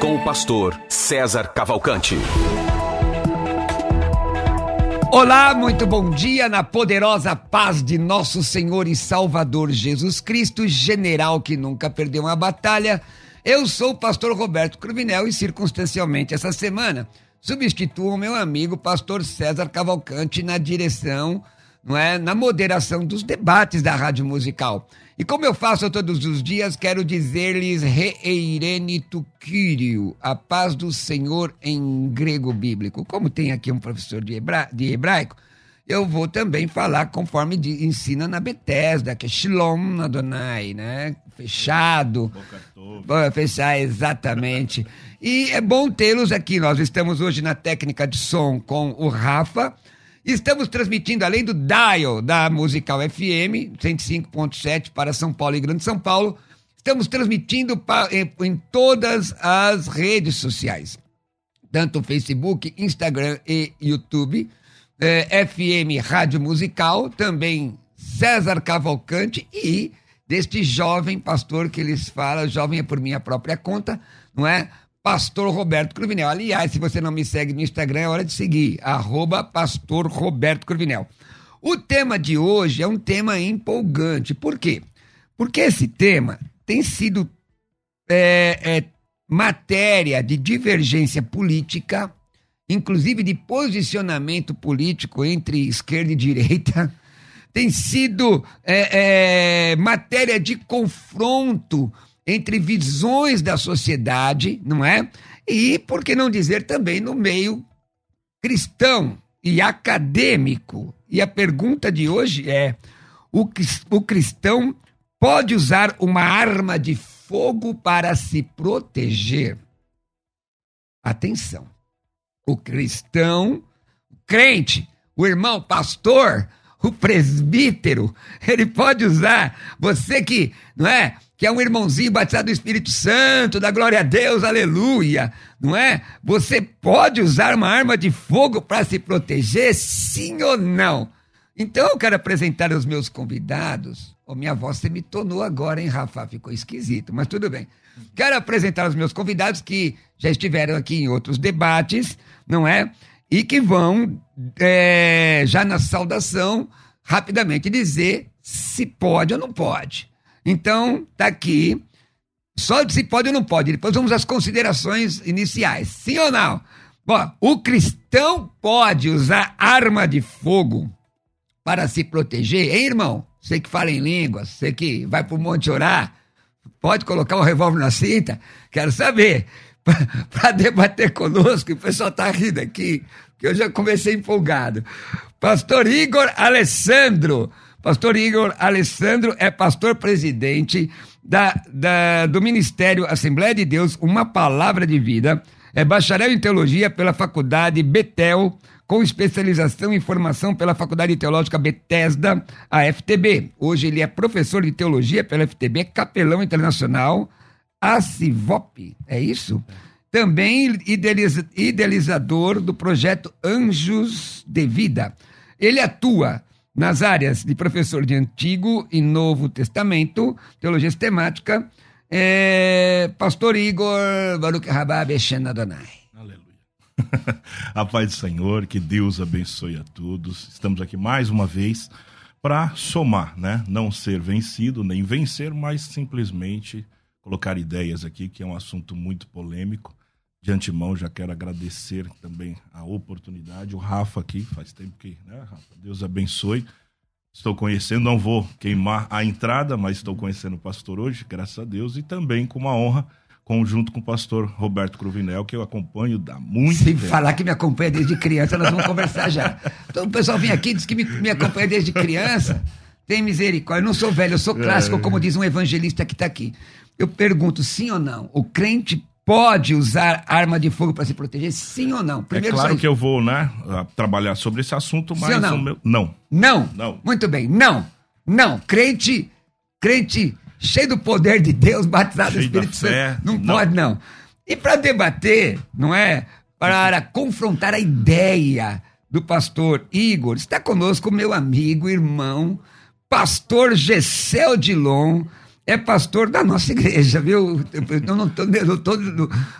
Com o pastor César Cavalcante. Olá, muito bom dia na poderosa paz de nosso Senhor e Salvador Jesus Cristo, general que nunca perdeu uma batalha. Eu sou o pastor Roberto Cruvinel e circunstancialmente essa semana substituo o meu amigo pastor César Cavalcante na direção, não é, na moderação dos debates da Rádio Musical. E como eu faço todos os dias, quero dizer-lhes Reeirene Tuquírio, a paz do Senhor em grego bíblico. Como tem aqui um professor de, hebra... de hebraico, eu vou também falar conforme de, ensina na Bethesda, que é Shalom Adonai, né? Fechado. Boca fechar, exatamente. e é bom tê-los aqui. Nós estamos hoje na técnica de som com o Rafa. Estamos transmitindo, além do dial da Musical FM, 105.7 para São Paulo e Grande São Paulo, estamos transmitindo em, em todas as redes sociais, tanto Facebook, Instagram e YouTube, é, FM Rádio Musical, também César Cavalcante e deste jovem pastor que eles falam, jovem é por minha própria conta, não é? Pastor Roberto Cruvinel. Aliás, se você não me segue no Instagram, é hora de seguir. Arroba Pastor Roberto Cruvinel. O tema de hoje é um tema empolgante. Por quê? Porque esse tema tem sido é, é, matéria de divergência política, inclusive de posicionamento político entre esquerda e direita, tem sido é, é matéria de confronto entre visões da sociedade, não é? E, por que não dizer também, no meio cristão e acadêmico. E a pergunta de hoje é: o, o cristão pode usar uma arma de fogo para se proteger? Atenção. O cristão, o crente, o irmão pastor, o presbítero, ele pode usar, você que, não é? Que é um irmãozinho batizado do Espírito Santo, da glória a Deus, aleluia, não é? Você pode usar uma arma de fogo para se proteger, sim ou não? Então eu quero apresentar os meus convidados. Oh, minha voz se me tornou agora, hein, Rafa? Ficou esquisito, mas tudo bem. Quero apresentar os meus convidados que já estiveram aqui em outros debates, não é? E que vão, é, já na saudação, rapidamente dizer se pode ou não pode. Então, tá aqui. Só se pode ou não pode. Depois vamos às considerações iniciais. Sim ou não? Bom, o cristão pode usar arma de fogo para se proteger, hein, irmão? Você que fala em línguas, você que vai para o monte orar, pode colocar um revólver na cinta? Quero saber. Para debater conosco, o pessoal está rindo aqui, que eu já comecei empolgado. Pastor Igor Alessandro. Pastor Igor Alessandro é pastor presidente da, da, do Ministério Assembleia de Deus, Uma Palavra de Vida. É bacharel em teologia pela Faculdade Betel, com especialização em formação pela Faculdade Teológica Bethesda, a FTB. Hoje ele é professor de teologia pela FTB, capelão internacional, ACIVOP, é isso? Também idealizador do projeto Anjos de Vida. Ele atua nas áreas de professor de Antigo e Novo Testamento, teologia sistemática, é, pastor Igor Baruch Rabab Adonai. Aleluia. a paz do Senhor, que Deus abençoe a todos. Estamos aqui mais uma vez para somar, né? Não ser vencido nem vencer, mas simplesmente colocar ideias aqui, que é um assunto muito polêmico. De antemão, já quero agradecer também a oportunidade. O Rafa aqui, faz tempo que, né, Rafa? Deus abençoe. Estou conhecendo, não vou queimar a entrada, mas estou conhecendo o pastor hoje, graças a Deus, e também com uma honra, conjunto com o pastor Roberto Cruvinel, que eu acompanho da muito Se tempo. falar que me acompanha desde criança, nós vamos conversar já. Então o pessoal vem aqui, diz que me, me acompanha desde criança. Tem misericórdia. Eu não sou velho, eu sou clássico, é. como diz um evangelista que está aqui. Eu pergunto, sim ou não, o crente pode usar arma de fogo para se proteger? Sim ou não? Primeiro é claro que eu vou, né, trabalhar sobre esse assunto, mas não? Meu... não. Não. Não. Muito bem. Não. Não. Crente, crente cheio do poder de Deus, batizado no Espírito Santo, não, não pode não. E para debater, não é? Para confrontar a ideia do pastor Igor, está conosco meu amigo, irmão, pastor Gessel Dilon, é pastor da nossa igreja, viu? Eu não, tô, não, tô,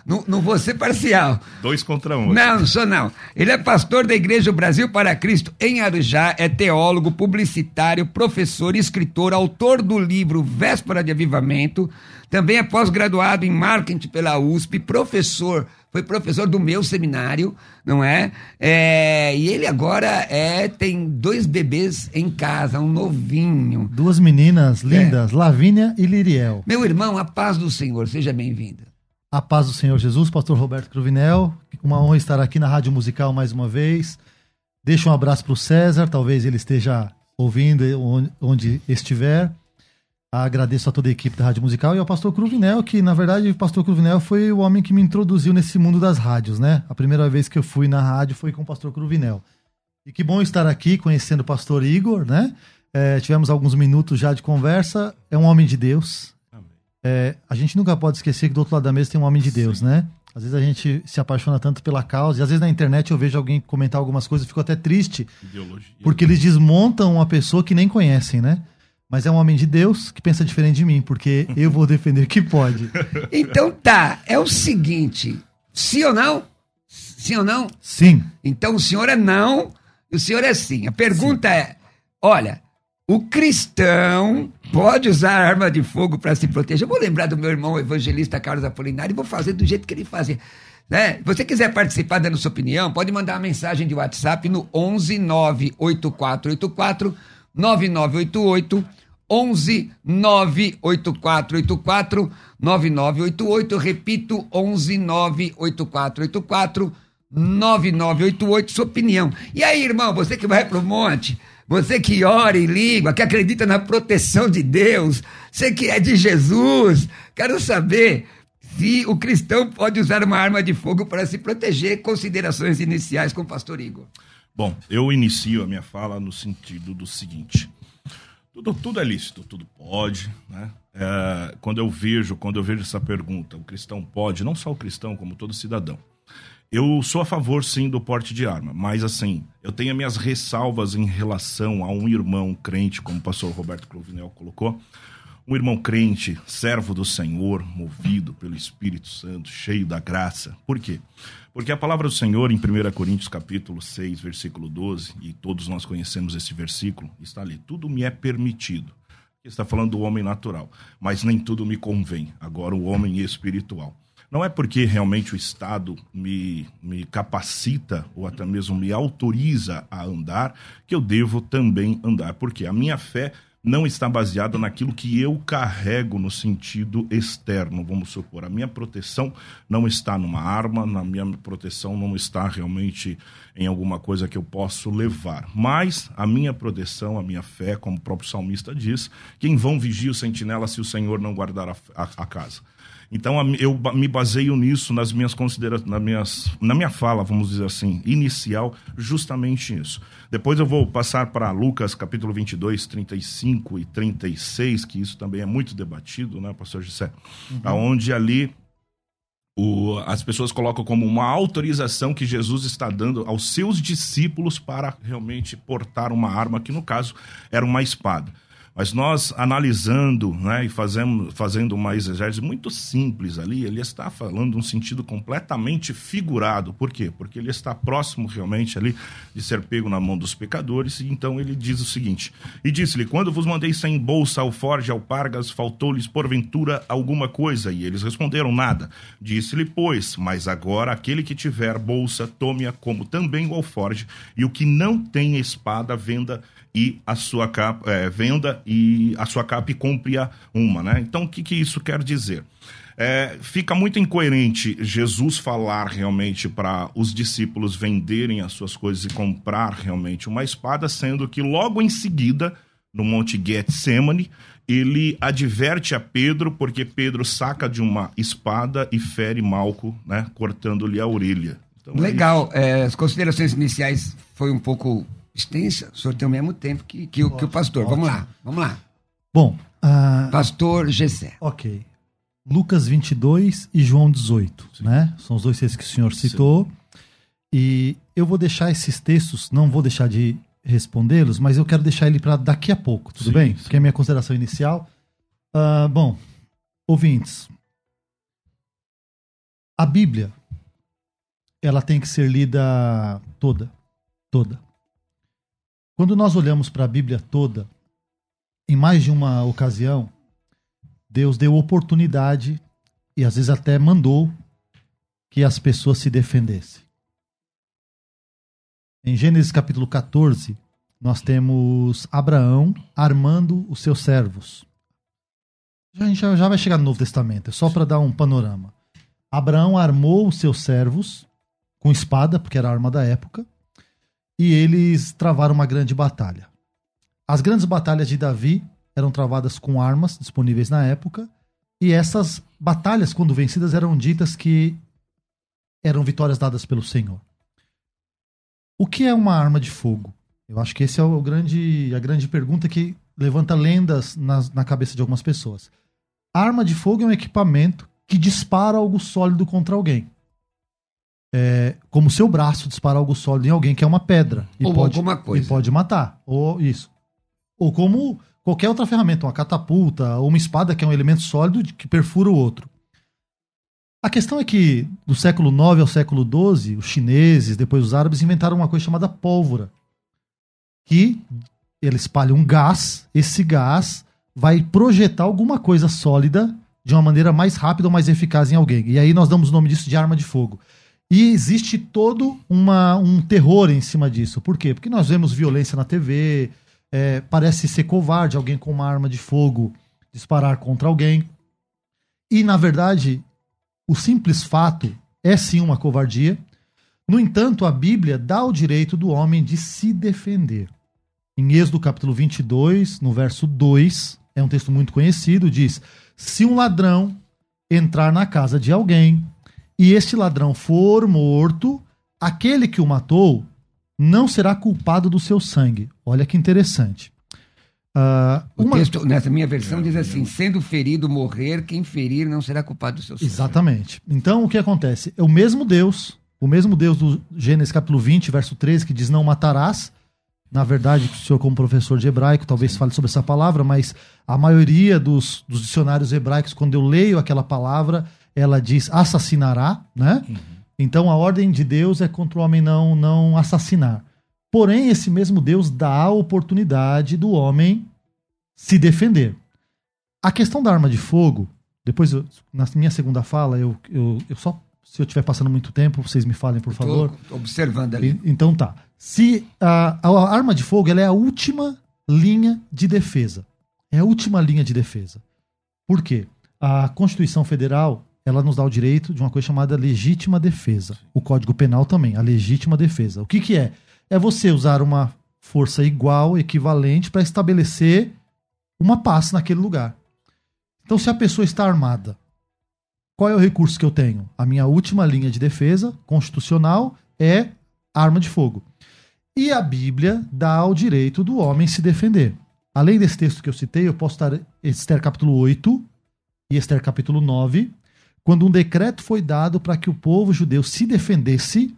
não, não vou ser parcial. Dois contra um. Não, não sou não. Ele é pastor da Igreja Brasil para Cristo em Arujá, é teólogo, publicitário, professor, escritor, autor do livro Véspera de Avivamento, também é pós-graduado em marketing pela USP, professor foi professor do meu seminário, não é? é? E ele agora é tem dois bebês em casa, um novinho. Duas meninas lindas, é. Lavínia e Liriel. Meu irmão, a paz do Senhor, seja bem-vindo. A paz do Senhor Jesus, pastor Roberto Cruvinel. Uma honra estar aqui na Rádio Musical mais uma vez. Deixa um abraço para o César, talvez ele esteja ouvindo onde estiver. Agradeço a toda a equipe da Rádio Musical e ao pastor Cruvinel, que na verdade o pastor Cruvinel foi o homem que me introduziu nesse mundo das rádios, né? A primeira vez que eu fui na rádio foi com o pastor Cruvinel. E que bom estar aqui conhecendo o pastor Igor, né? É, tivemos alguns minutos já de conversa. É um homem de Deus. É, a gente nunca pode esquecer que do outro lado da mesa tem um homem de Deus, Sim. né? Às vezes a gente se apaixona tanto pela causa, e às vezes na internet eu vejo alguém comentar algumas coisas e fico até triste. Ideologia. Porque eles desmontam uma pessoa que nem conhecem, né? Mas é um homem de Deus que pensa diferente de mim, porque eu vou defender que pode. Então tá, é o seguinte, sim ou não? Sim ou não? Sim. Então o senhor é não e o senhor é sim. A pergunta sim. é, olha, o cristão pode usar arma de fogo para se proteger? Eu vou lembrar do meu irmão evangelista Carlos Apolinário e vou fazer do jeito que ele fazia. Né? Se você quiser participar dando sua opinião, pode mandar uma mensagem de WhatsApp no 11 98484 9988 11 98484 9988. Repito, 11 98484 9988. Sua opinião. E aí, irmão, você que vai pro monte, você que ora em língua, que acredita na proteção de Deus, você que é de Jesus, quero saber se o cristão pode usar uma arma de fogo para se proteger. Considerações iniciais com o pastor Igor. Bom, eu inicio a minha fala no sentido do seguinte: tudo, tudo é lícito, tudo pode, né? É, quando eu vejo, quando eu vejo essa pergunta, o cristão pode, não só o cristão, como todo cidadão. Eu sou a favor, sim, do porte de arma, mas assim, eu tenho minhas ressalvas em relação a um irmão crente, como o pastor Roberto Clovinel colocou, um irmão crente, servo do Senhor, movido pelo Espírito Santo, cheio da graça. Por quê? Porque a palavra do Senhor, em 1 Coríntios capítulo 6, versículo 12, e todos nós conhecemos esse versículo, está ali, tudo me é permitido. Está falando do homem natural, mas nem tudo me convém. Agora, o homem espiritual. Não é porque realmente o Estado me, me capacita ou até mesmo me autoriza a andar que eu devo também andar. Porque a minha fé não está baseado naquilo que eu carrego no sentido externo, vamos supor. A minha proteção não está numa arma, na minha proteção não está realmente em alguma coisa que eu posso levar. Mas a minha proteção, a minha fé, como o próprio salmista diz, quem vão vigia o sentinela se o Senhor não guardar a, a, a casa. Então eu me baseio nisso nas minhas considerações, na, minhas, na minha fala, vamos dizer assim, inicial, justamente isso. Depois eu vou passar para Lucas capítulo 22, 35 e 36, que isso também é muito debatido, né, pastor José? Uhum. Onde ali o, as pessoas colocam como uma autorização que Jesus está dando aos seus discípulos para realmente portar uma arma, que no caso era uma espada. Mas nós analisando né, e fazendo, fazendo uma exegese muito simples ali, ele está falando um sentido completamente figurado. Por quê? Porque ele está próximo realmente ali de ser pego na mão dos pecadores. E então ele diz o seguinte: E disse-lhe: Quando vos mandei sem bolsa, alforge, alpargas, faltou-lhes porventura alguma coisa? E eles responderam: Nada. Disse-lhe, pois, mas agora aquele que tiver bolsa, tome-a como também o alforge, e o que não tem espada, venda e a sua capa, é, venda e a sua capa e compre-a uma, né? Então, o que, que isso quer dizer? É, fica muito incoerente Jesus falar realmente para os discípulos venderem as suas coisas e comprar realmente uma espada, sendo que logo em seguida no Monte Getsemane, ele adverte a Pedro porque Pedro saca de uma espada e fere Malco, né, cortando-lhe a orelha. Então, é Legal. É, as considerações iniciais foi um pouco extensa. O senhor tem o mesmo tempo que, que, que o pastor. Ótimo. Vamos lá, vamos lá. Bom, uh... pastor Gessé. Ok. Lucas 22 e João 18, Sim. né? São os dois textos que o senhor citou. Sim. E eu vou deixar esses textos, não vou deixar de respondê-los, mas eu quero deixar ele para daqui a pouco, tudo sim, bem? Sim. Porque é a minha consideração inicial. Uh, bom, ouvintes, a Bíblia, ela tem que ser lida toda, toda. Quando nós olhamos para a Bíblia toda, em mais de uma ocasião, Deus deu oportunidade e às vezes até mandou que as pessoas se defendessem. Em Gênesis capítulo 14, nós temos Abraão armando os seus servos. A gente já vai chegar no Novo Testamento, é só para dar um panorama. Abraão armou os seus servos com espada, porque era a arma da época, e eles travaram uma grande batalha. As grandes batalhas de Davi eram travadas com armas disponíveis na época, e essas batalhas, quando vencidas, eram ditas que eram vitórias dadas pelo Senhor. O que é uma arma de fogo? Eu acho que esse é o grande, a grande pergunta que levanta lendas na, na cabeça de algumas pessoas. A arma de fogo é um equipamento que dispara algo sólido contra alguém. É, como seu braço dispara algo sólido em alguém que é uma pedra. E Ou pode, alguma coisa. E pode matar. Ou isso. Ou como qualquer outra ferramenta, uma catapulta, ou uma espada que é um elemento sólido que perfura o outro. A questão é que do século IX ao século XII, os chineses, depois os árabes, inventaram uma coisa chamada pólvora, que ele espalha um gás, esse gás vai projetar alguma coisa sólida de uma maneira mais rápida ou mais eficaz em alguém. E aí nós damos o nome disso de arma de fogo. E existe todo uma, um terror em cima disso. Por quê? Porque nós vemos violência na TV, é, parece ser covarde alguém com uma arma de fogo disparar contra alguém. E, na verdade, o simples fato é sim uma covardia. No entanto, a Bíblia dá o direito do homem de se defender. Em Êxodo capítulo 22, no verso 2, é um texto muito conhecido, diz: Se um ladrão entrar na casa de alguém e este ladrão for morto, aquele que o matou não será culpado do seu sangue. Olha que interessante. Uh, uma... O texto, nessa minha versão, diz assim: sendo ferido, morrer, quem ferir não será culpado do seu sangue. Exatamente. Então, o que acontece? É o mesmo Deus, o mesmo Deus do Gênesis capítulo 20, verso 13, que diz: Não matarás. Na verdade, o senhor, como professor de hebraico, talvez Sim. fale sobre essa palavra, mas a maioria dos, dos, dicionários hebraicos, quando eu leio aquela palavra, ela diz assassinará, né? Uhum. Então, a ordem de Deus é contra o homem não, não assassinar. Porém, esse mesmo Deus dá a oportunidade do homem se defender. A questão da arma de fogo, depois, eu, na minha segunda fala, eu, eu, eu só. Se eu estiver passando muito tempo, vocês me falem, por favor. observando ali. então tá. Se a, a arma de fogo ela é a última linha de defesa. É a última linha de defesa. Por quê? A Constituição Federal ela nos dá o direito de uma coisa chamada legítima defesa. O Código Penal também, a legítima defesa. O que, que é? é você usar uma força igual, equivalente, para estabelecer uma paz naquele lugar. Então, se a pessoa está armada, qual é o recurso que eu tenho? A minha última linha de defesa constitucional é arma de fogo. E a Bíblia dá o direito do homem se defender. Além desse texto que eu citei, eu posso estar Esther capítulo 8 e Esther capítulo 9, quando um decreto foi dado para que o povo judeu se defendesse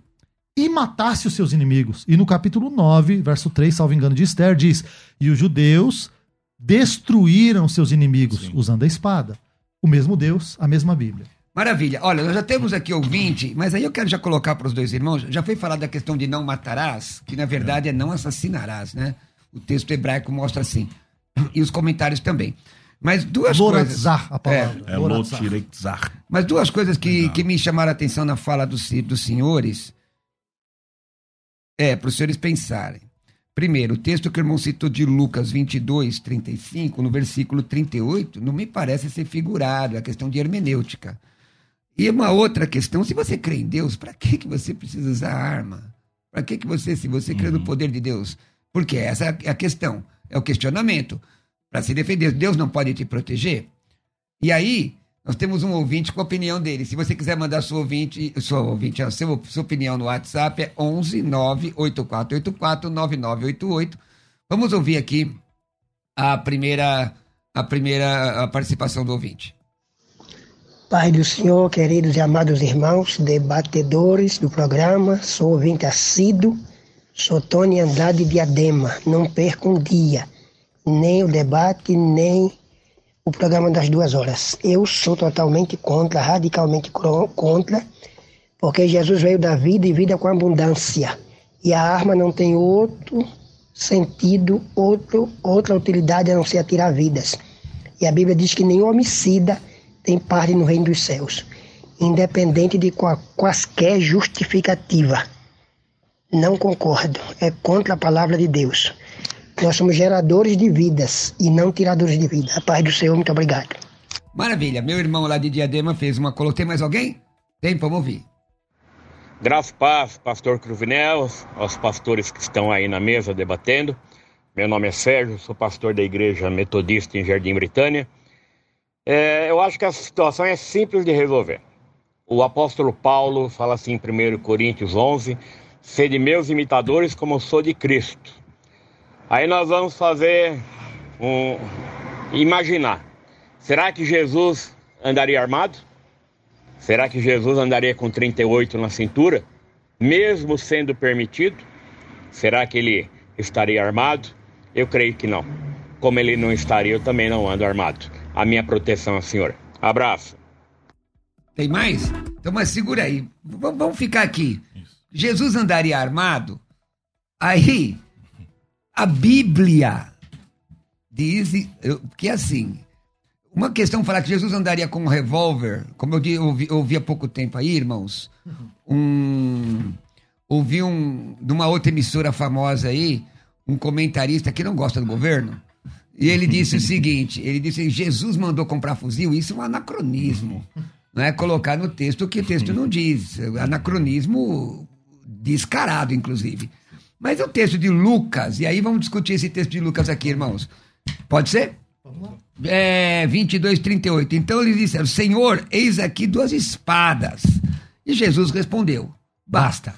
e matasse os seus inimigos. E no capítulo 9, verso 3, salvo engano de Esther, diz: E os judeus destruíram seus inimigos Sim. usando a espada. O mesmo Deus, a mesma Bíblia. Maravilha. Olha, nós já temos aqui ouvinte, mas aí eu quero já colocar para os dois irmãos. Já foi falado da questão de não matarás, que na verdade é não assassinarás, né? O texto hebraico mostra assim. E os comentários também. Mas duas coisas. a palavra. É, é Mas duas coisas que, que me chamaram a atenção na fala dos, dos senhores é, para os senhores pensarem. Primeiro, o texto que o irmão citou de Lucas 22, 35, no versículo 38, não me parece ser figurado, é a questão de hermenêutica. E uma outra questão, se você crê em Deus, para que, que você precisa usar arma? Para que, que você, se você crê no uhum. poder de Deus? Porque essa é a questão. É o questionamento. Para se defender, Deus não pode te proteger? E aí, nós temos um ouvinte com a opinião dele. Se você quiser mandar sua ouvinte, sua ouvinte, a sua, sua opinião no WhatsApp é 11 98484 9988. Vamos ouvir aqui a primeira a primeira participação do ouvinte. Pai do Senhor, queridos e amados irmãos, debatedores do programa, sou ouvinte assíduo, sou Tony Andrade Diadema. Não perca um dia, nem o debate, nem o programa das duas horas. Eu sou totalmente contra, radicalmente contra, porque Jesus veio da vida e vida com abundância. E a arma não tem outro sentido, outro, outra utilidade a não ser atirar vidas. E a Bíblia diz que nenhum homicida tem parte no reino dos céus, independente de quaisquer justificativa. Não concordo, é contra a palavra de Deus. Nós somos geradores de vidas e não tiradores de vida. A paz do Senhor, muito obrigado. Maravilha. Meu irmão lá de Diadema fez uma Tem mais alguém? Tem, vamos ouvir. Graças paz, pastor Cruvinel, aos pastores que estão aí na mesa debatendo. Meu nome é Sérgio, sou pastor da igreja metodista em Jardim Britânia. É, eu acho que a situação é simples de resolver. O apóstolo Paulo fala assim em 1 Coríntios 11: Sede meus imitadores como eu sou de Cristo. Aí nós vamos fazer um. Imaginar. Será que Jesus andaria armado? Será que Jesus andaria com 38 na cintura? Mesmo sendo permitido? Será que ele estaria armado? Eu creio que não. Como ele não estaria, eu também não ando armado. A minha proteção é a senhora. Abraço. Tem mais? Então, mas segura aí. V vamos ficar aqui. Jesus andaria armado? Aí, a Bíblia diz que é assim. Uma questão falar que Jesus andaria com um revólver, como eu ouvi, ouvi há pouco tempo aí, irmãos, um, ouvi um, de uma outra emissora famosa aí, um comentarista que não gosta do governo, e ele disse o seguinte: ele disse, Jesus mandou comprar fuzil, isso é um anacronismo. Não é colocar no texto o que o texto não diz. Anacronismo descarado, inclusive. Mas é o texto de Lucas, e aí vamos discutir esse texto de Lucas aqui, irmãos. Pode ser? Vamos lá. É, 22, 38. Então eles disseram: Senhor, eis aqui duas espadas. E Jesus respondeu: Basta.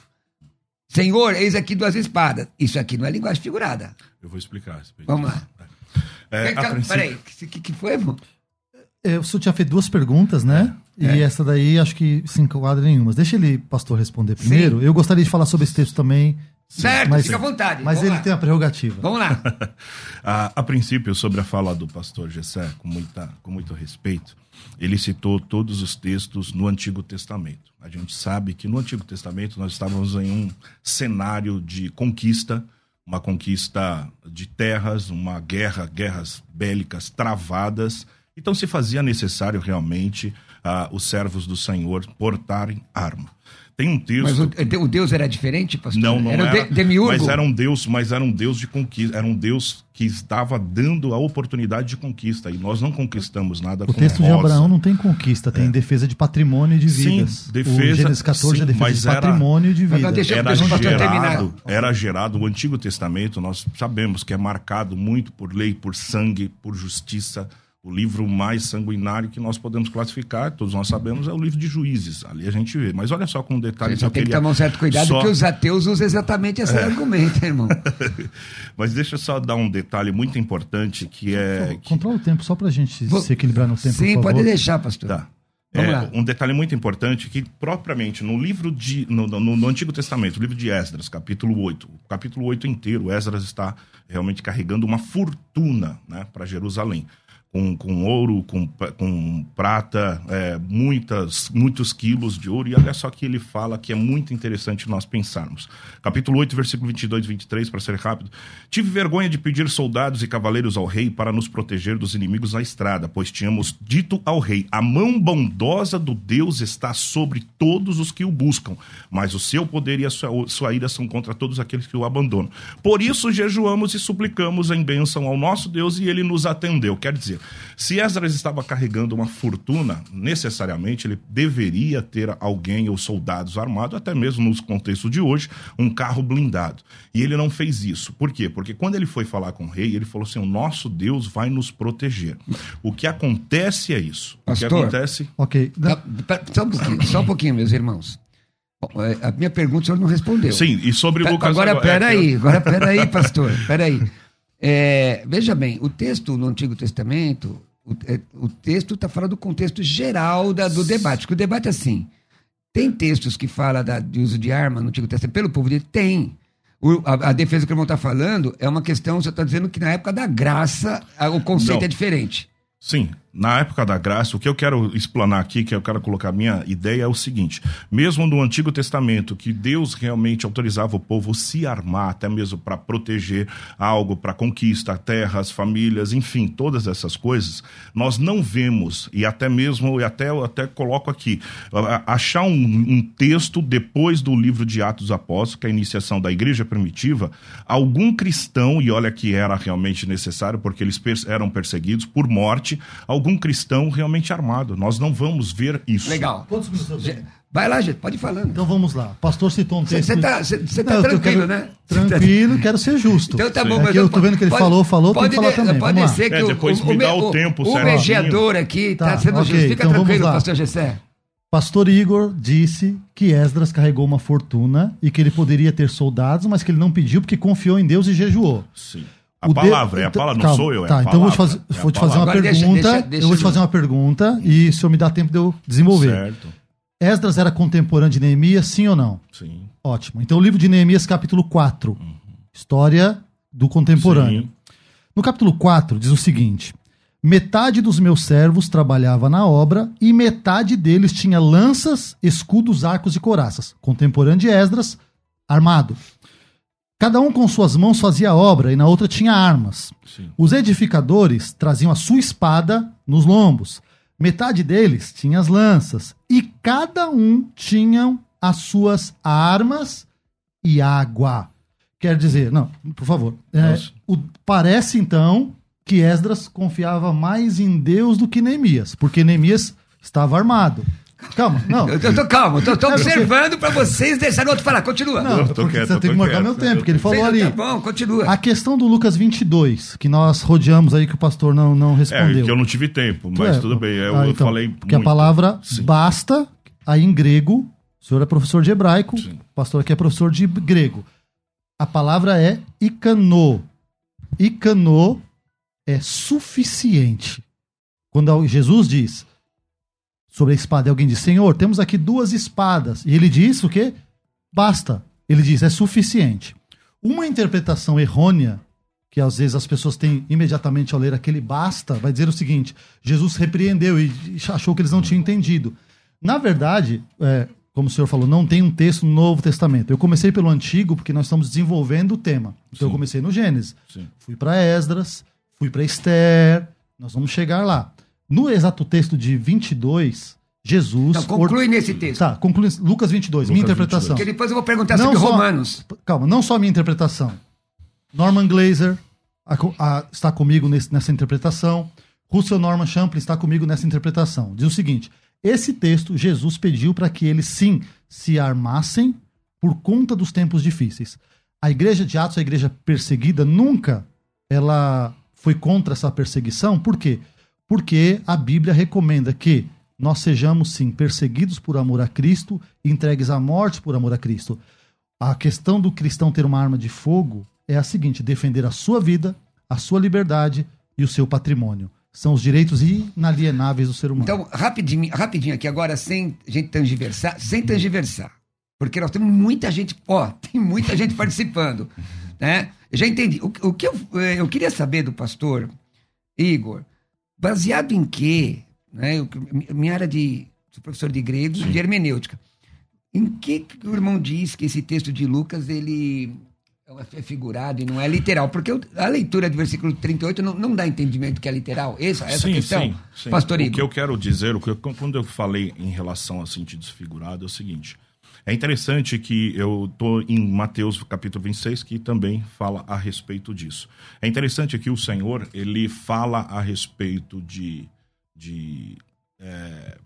Senhor, eis aqui duas espadas. Isso aqui não é linguagem figurada. Eu vou explicar. Vamos lá. É, é, princípio... Peraí, o que, que foi, irmão? É, o senhor tinha feito duas perguntas, né? É. E essa daí acho que se enquadra nenhuma. Deixa ele, pastor, responder primeiro. Sim. Eu gostaria de falar sobre esse texto também Certo, mas, fica à vontade. Mas Vamos ele lá. tem a prerrogativa. Vamos lá. a, a, princípio, sobre a fala do pastor Gessé, com, muita, com muito respeito, ele citou todos os textos no Antigo Testamento. A gente sabe que no Antigo Testamento nós estávamos em um cenário de conquista, uma conquista de terras, uma guerra, guerras bélicas travadas. Então se fazia necessário realmente uh, os servos do Senhor portarem arma. Tem um texto. Mas o, o Deus era diferente, pastor? Não, não era. era de, demiurgo? Mas era um Deus, mas era um Deus de conquista. Era um Deus que estava dando a oportunidade de conquista. E nós não conquistamos nada O texto de Abraão não tem conquista, tem é. defesa de patrimônio e de vidas. Sim, defesa. O Gênesis 14 sim, é defesa de patrimônio e de vida. Deixa, era, gerado, era gerado. O Antigo Testamento, nós sabemos que é marcado muito por lei, por sangue, por justiça o livro mais sanguinário que nós podemos classificar, todos nós sabemos, é o livro de Juízes. Ali a gente vê. Mas olha só com um detalhe. Você tem que tomar um certo cuidado, só... porque os ateus usam exatamente esse é. argumento, irmão. Mas deixa eu só dar um detalhe muito importante que é. Que... Controla o tempo, só para a gente Vou... se equilibrar no tempo. Sim, pode deixar, pastor. Tá. É, um detalhe muito importante que propriamente no livro de no, no, no, Antigo Testamento, o livro de Esdras, capítulo 8, o capítulo 8 inteiro, Esdras está realmente carregando uma fortuna, né, para Jerusalém com, com ouro, com, com prata, é, muitas, muitos quilos de ouro. E olha só que ele fala que é muito interessante nós pensarmos. Capítulo 8, versículo 22 e 23, para ser rápido. Tive vergonha de pedir soldados e cavaleiros ao rei para nos proteger dos inimigos na estrada, pois tínhamos dito ao rei: a mão bondosa do Deus está sobre todos os que o buscam, mas o seu poder e a sua, sua ira são contra todos aqueles que o abandonam. Por isso jejuamos e suplicamos em bênção ao nosso Deus e ele nos atendeu. Quer dizer, Se Esdras estava carregando uma fortuna, necessariamente ele deveria ter alguém ou soldados armados, até mesmo nos contextos de hoje, um carro blindado. E ele não fez isso. Por quê? Porque quando ele foi falar com o rei, ele falou assim: o nosso Deus vai nos proteger. O que acontece é isso. Pastor, o que acontece. Ok. Tá, só, um pouquinho, só um pouquinho, meus irmãos. É, a minha pergunta o senhor não respondeu. Sim, e sobre Lucas. Agora, peraí, é, agora peraí, pastor, peraí. É, veja bem, o texto no Antigo Testamento, o, é, o texto está falando do contexto geral da, do debate. Porque o debate é assim: tem textos que falam da, de uso de arma no Antigo Testamento pelo povo de Tem. O, a, a, defesa que o irmão está falando é uma questão, você está dizendo que na época da graça a, o conceito Não. é diferente. Sim, na época da graça, o que eu quero explanar aqui, que eu quero colocar minha ideia é o seguinte: mesmo no Antigo Testamento, que Deus realmente autorizava o povo se armar, até mesmo para proteger algo, para conquista, terras, famílias, enfim, todas essas coisas, nós não vemos, e até mesmo, e até, eu até coloco aqui, achar um, um texto depois do livro de Atos dos Apóstolos, que é a iniciação da igreja primitiva, algum cristão, e olha que era realmente necessário, porque eles eram perseguidos por morte, algum cristão realmente armado. Nós não vamos ver isso. Legal. Vai lá, gente, pode ir falando. Então vamos lá. Pastor citou um texto. Você está tá tranquilo, quero, né? Tranquilo, quero ser justo. Então tá bom, é mas eu tô vendo que ele pode, falou, falou, pode tem que falar também. Pode ser que é, depois o, me o, dá o, o tempo o mediador aqui tá, tá sendo okay, justo. Fica então tranquilo, pastor Gessé. Pastor Igor disse que Esdras carregou uma fortuna e que ele poderia ter soldados, mas que ele não pediu porque confiou em Deus e jejuou. Sim. A o palavra, de... é a palavra, não Calma, sou eu, é tá, a então eu vou te fazer, é vou te fazer uma Agora pergunta. Deixa, deixa, deixa eu vou te fazer uma pergunta e o senhor me dá tempo de eu desenvolver. Certo. Esdras era contemporâneo de Neemias, sim ou não? Sim. Ótimo. Então o livro de Neemias, capítulo 4. Uhum. História do contemporâneo. Sim. No capítulo 4 diz o seguinte: Metade dos meus servos trabalhava na obra e metade deles tinha lanças, escudos, arcos e coraças. Contemporâneo de Esdras, armado. Cada um com suas mãos fazia a obra e na outra tinha armas. Sim. Os edificadores traziam a sua espada nos lombos. Metade deles tinha as lanças e cada um tinha as suas armas e água. Quer dizer, não, por favor. É, o, parece então que Esdras confiava mais em Deus do que Neemias, porque Neemias estava armado. Calma, não. Eu tô, tô calmo, eu tô, tô é observando para vocês deixar o outro falar. Continua. Não, tô, tô quieto, você tem que marcar quieto, meu tempo, porque ele falou ali. Tá bom, continua. A questão do Lucas 22, que nós rodeamos aí, que o pastor não, não respondeu. É, que eu não tive tempo, mas é, tudo bem. Eu, ah, então, falei. Que a palavra Sim. basta, aí em grego, o senhor é professor de hebraico, Sim. o pastor aqui é professor de grego. A palavra é icano. Icano é suficiente. Quando Jesus diz sobre a espada. E alguém diz: Senhor, temos aqui duas espadas. E ele diz o quê? Basta. Ele diz: é suficiente. Uma interpretação errônea, que às vezes as pessoas têm imediatamente ao ler aquele basta, vai dizer o seguinte: Jesus repreendeu e achou que eles não tinham entendido. Na verdade, é, como o senhor falou, não tem um texto no Novo Testamento. Eu comecei pelo Antigo porque nós estamos desenvolvendo o tema. Então Sim. eu comecei no Gênesis. Sim. Fui para Esdras, fui para Esther, nós vamos chegar lá. No exato texto de 22, Jesus. Então, conclui or... nesse texto. Tá, conclui. Lucas 22, Lucas minha interpretação. 22. Porque depois eu vou perguntar não sobre só... Romanos. Calma, não só a minha interpretação. Norman Glazer a, a, está comigo nesse, nessa interpretação. Russell Norman Champlin está comigo nessa interpretação. Diz o seguinte: esse texto, Jesus pediu para que eles sim se armassem por conta dos tempos difíceis. A igreja de Atos, a igreja perseguida, nunca ela foi contra essa perseguição. Por quê? Porque a Bíblia recomenda que nós sejamos, sim, perseguidos por amor a Cristo entregues à morte por amor a Cristo. A questão do cristão ter uma arma de fogo é a seguinte: defender a sua vida, a sua liberdade e o seu patrimônio. São os direitos inalienáveis do ser humano. Então, rapidinho, rapidinho aqui agora, sem gente tangiversar, sem tangiversar. Porque nós temos muita gente, ó, tem muita gente participando. Né? Já entendi. O, o que eu, eh, eu queria saber do pastor Igor Baseado em quê? Né? Eu, minha área de. Sou professor de grego e de hermenêutica. Em que, que o irmão diz que esse texto de Lucas ele é figurado e não é literal? Porque a leitura do versículo 38 não, não dá entendimento que é literal. Essa, essa sim, questão, sim, sim. pastor O que eu quero dizer, o que eu, quando eu falei em relação a sentidos figurados, é o seguinte. É interessante que eu estou em Mateus capítulo 26, que também fala a respeito disso. É interessante que o Senhor, ele fala a respeito de, de é,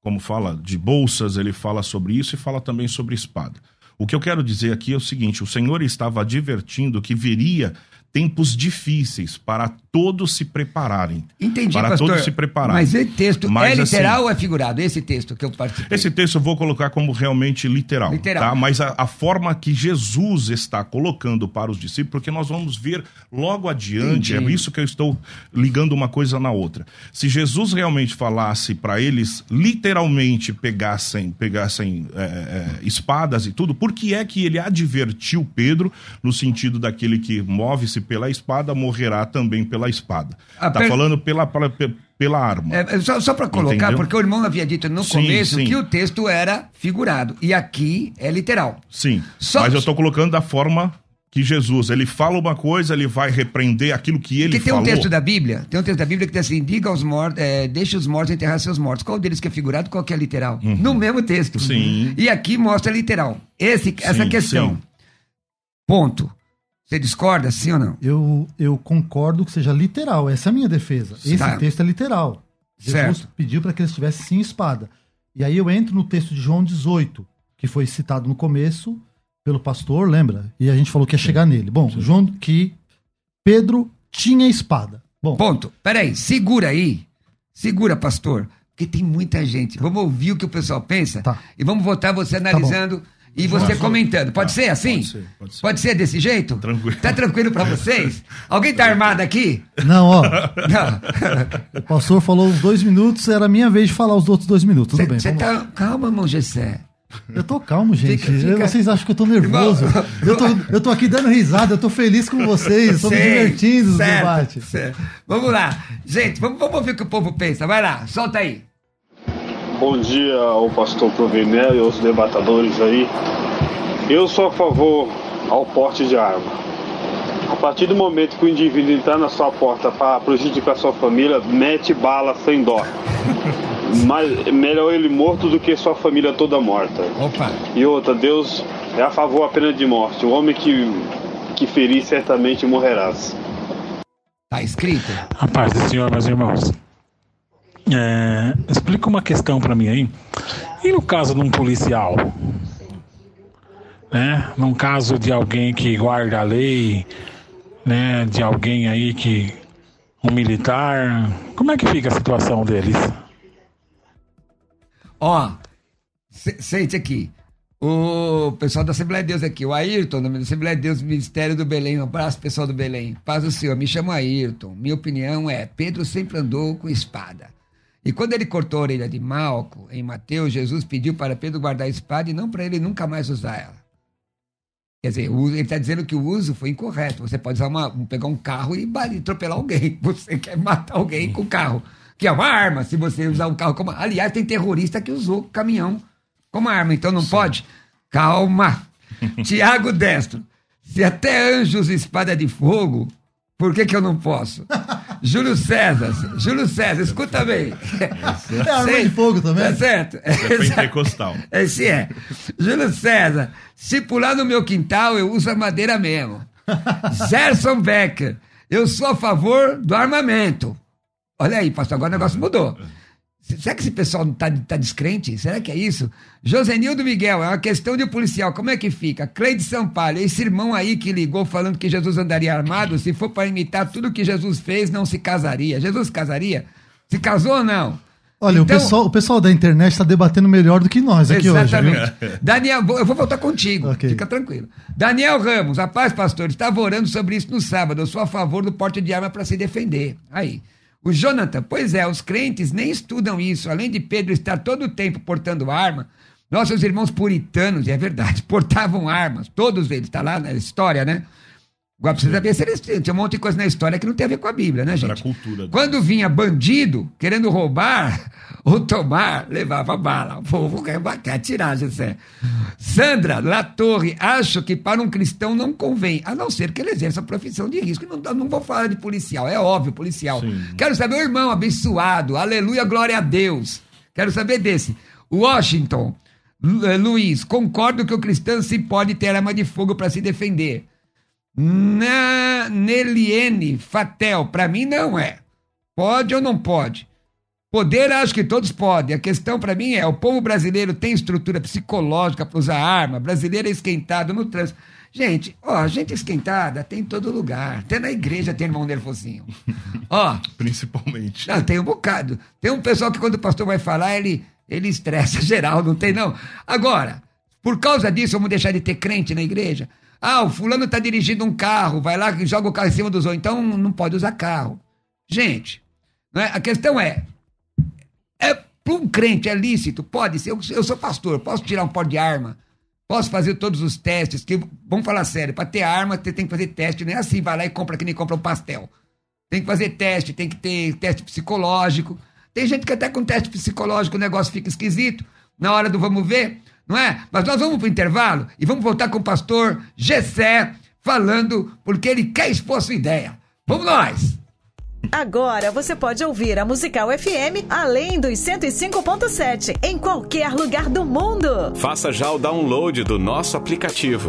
como fala, de bolsas, ele fala sobre isso e fala também sobre espada. O que eu quero dizer aqui é o seguinte: o Senhor estava advertindo que viria tempos difíceis para todos se prepararem. Entendi, para pastor. todos se prepararem. Mas esse texto Mas, é literal assim, ou é figurado? Esse texto que eu participei. Esse texto eu vou colocar como realmente literal, Literal. tá? Mas a, a forma que Jesus está colocando para os discípulos, porque nós vamos ver logo adiante, Entendi. é isso que eu estou ligando uma coisa na outra. Se Jesus realmente falasse para eles, literalmente pegassem, pegassem é, é, espadas e tudo, por que é que ele advertiu Pedro no sentido daquele que move-se pela espada morrerá também pela espada? A Tá per- falando pela, pela, pela arma. É, só só para colocar, Entendeu? porque o irmão havia dito no Sim, começo sim. que o texto era figurado. E aqui é literal. Sim, Só- mas eu estou colocando da forma que Jesus, ele fala uma coisa, ele vai repreender aquilo que ele Porque tem falou. um texto da Bíblia, tem um texto da Bíblia que diz assim: diga aos mortos, é, deixe os mortos enterrar seus mortos. Qual deles que é figurado, qual que é literal? No mesmo texto. Uhum. Sim. E aqui mostra literal. Esse, essa Sim, questão. sim. Ponto. Você discorda, sim ou não? Eu, eu concordo que seja literal. Essa é a minha defesa. Esse Tá. texto é literal. Jesus Certo. pediu para que eles tivessem sim espada. E aí eu entro no texto de João 18, que foi citado no começo pelo pastor, lembra? E a gente falou que ia chegar nele. Bom, João que Pedro tinha espada. Bom, Ponto. Peraí, segura aí. Segura, pastor. Porque tem muita gente. Vamos ouvir o que o pessoal pensa Tá. e vamos votar você analisando e você comentando. Pode Tá, ser assim? pode ser, pode ser. desse jeito? Tranquilo. Tá tranquilo pra vocês? Alguém tá armado aqui? não, ó, Não. o pastor falou os dois minutos, era a minha vez de falar os outros dois minutos. Tudo bem, Você tá. Calma, irmão Gessé. Eu tô calmo, gente. Fica- fica- Vocês acham que eu tô nervoso? Irmão, Eu tô, eu tô aqui dando risada, eu tô feliz com vocês, eu tô me Sei, divertindo no certo, debate. certo. Vamos lá. Gente, vamos, vamos ouvir o que o povo pensa. Vai lá, solta aí. Bom dia ao pastor Provenel e aos debatadores aí. Eu sou a favor ao porte de arma. A partir do momento que o indivíduo entrar na sua porta para prejudicar sua família, mete bala sem dó. Mas melhor ele morto do que sua família toda morta. Opa. E outra, Deus é a favor a pena de morte. O homem que, que ferir certamente morrerás. Tá escrito? A paz do Senhor, meus irmãos. É, explica uma questão para mim aí. E no caso de um policial? Né? Num caso de alguém que guarda a lei, né? De alguém aí que. Um militar. Como é que fica a situação deles? Ó, se- sente aqui. O pessoal da Assembleia de Deus aqui, o Ayrton, da Assembleia de Deus, Ministério do Belém. Um abraço, pessoal do Belém. Paz do Senhor, me chamo Ayrton. Minha opinião é: Pedro sempre andou com espada. E quando ele cortou a orelha de Malco, em Mateus, Jesus pediu para Pedro guardar a espada e não para ele nunca mais usar ela. Quer dizer, ele está dizendo que o uso foi incorreto. Você pode usar uma, pegar um carro e atropelar alguém. Você quer matar alguém com o carro, que é uma arma, se você usar um carro como. Aliás, tem terrorista que usou caminhão como arma, então não pode? Calma. Tiago Destro, se até anjos espada de fogo, por que, que eu não posso? Júlio César, Júlio César, escuta bem. É arma de fogo também? Tá certo? É pentecostal. Esse é. Júlio César, se pular no meu quintal, eu uso a madeira mesmo. Gerson Becker, eu sou a favor do armamento. Olha aí, pastor, agora o negócio mudou. Será que esse pessoal tá, tá descrente? Será que é isso? Josenildo Miguel, é uma questão de policial. Como é que fica? Cleide Sampaio, esse irmão aí que ligou falando que Jesus andaria armado, se for para imitar tudo que Jesus fez, não se casaria. Jesus casaria? Se casou ou não? Olha, Então- o, pessoal, o pessoal da internet está debatendo melhor do que nós aqui hoje. Exatamente. Viu? Daniel, eu vou voltar contigo. Ok. Fica tranquilo. Daniel Ramos, a paz, pastor, estava orando sobre isso no sábado. Eu sou a favor do porte de arma para se defender. Aí. O Jonathan, pois é, os crentes nem estudam isso. Além de Pedro estar todo o tempo portando arma, nossos irmãos puritanos, é verdade, portavam armas. Todos eles, está lá na história, né? Agora precisa ver se eles tinha um monte de coisa na história que não tem a ver com a Bíblia, né, gente? Era a cultura deles. Quando vinha bandido querendo roubar ou tomar, levava bala. O povo quer bater, atirar, José. Sandra Latorre, acho que para um cristão não convém, a não ser que ele exerça a profissão de risco. Não, não vou falar de policial, é óbvio, policial. Sim. Quero saber o irmão abençoado, aleluia, glória a Deus. Quero saber desse. Washington, eh, Luiz, concordo que o cristão se pode ter arma de fogo para se defender. Na Neliene Fatel, para mim não é. Pode ou não pode? Poder, acho que todos podem. A questão para mim é: o povo brasileiro tem estrutura psicológica para usar arma, brasileiro é esquentado no trânsito. Gente, ó, gente esquentada tem em todo lugar. Até na igreja tem irmão nervosinho. ó, Principalmente. não, tem um bocado. Tem um pessoal que quando o pastor vai falar, ele, ele estressa geral, não tem não. Agora, por causa disso, vamos deixar de ter crente na igreja? Ah, o fulano está dirigindo um carro, vai lá e joga o carro em cima dos outros, então não pode usar carro. Gente, é? a questão é, é para um crente é lícito? Pode ser. Eu, eu sou pastor, posso tirar um pó de arma, posso fazer todos os testes, que, vamos falar sério, para ter arma, você tem que fazer teste, não é assim, vai lá e compra que nem compra um pastel. Tem que fazer teste, tem que ter teste psicológico. Tem gente que até com teste psicológico o negócio fica esquisito. Na hora do vamos ver, não é? Mas nós vamos para o intervalo e vamos voltar com o pastor Gessé falando porque ele quer expor a sua ideia. Vamos nós! Agora você pode ouvir a Musical FM além dos 105.7 em qualquer lugar do mundo. Faça já o download do nosso aplicativo.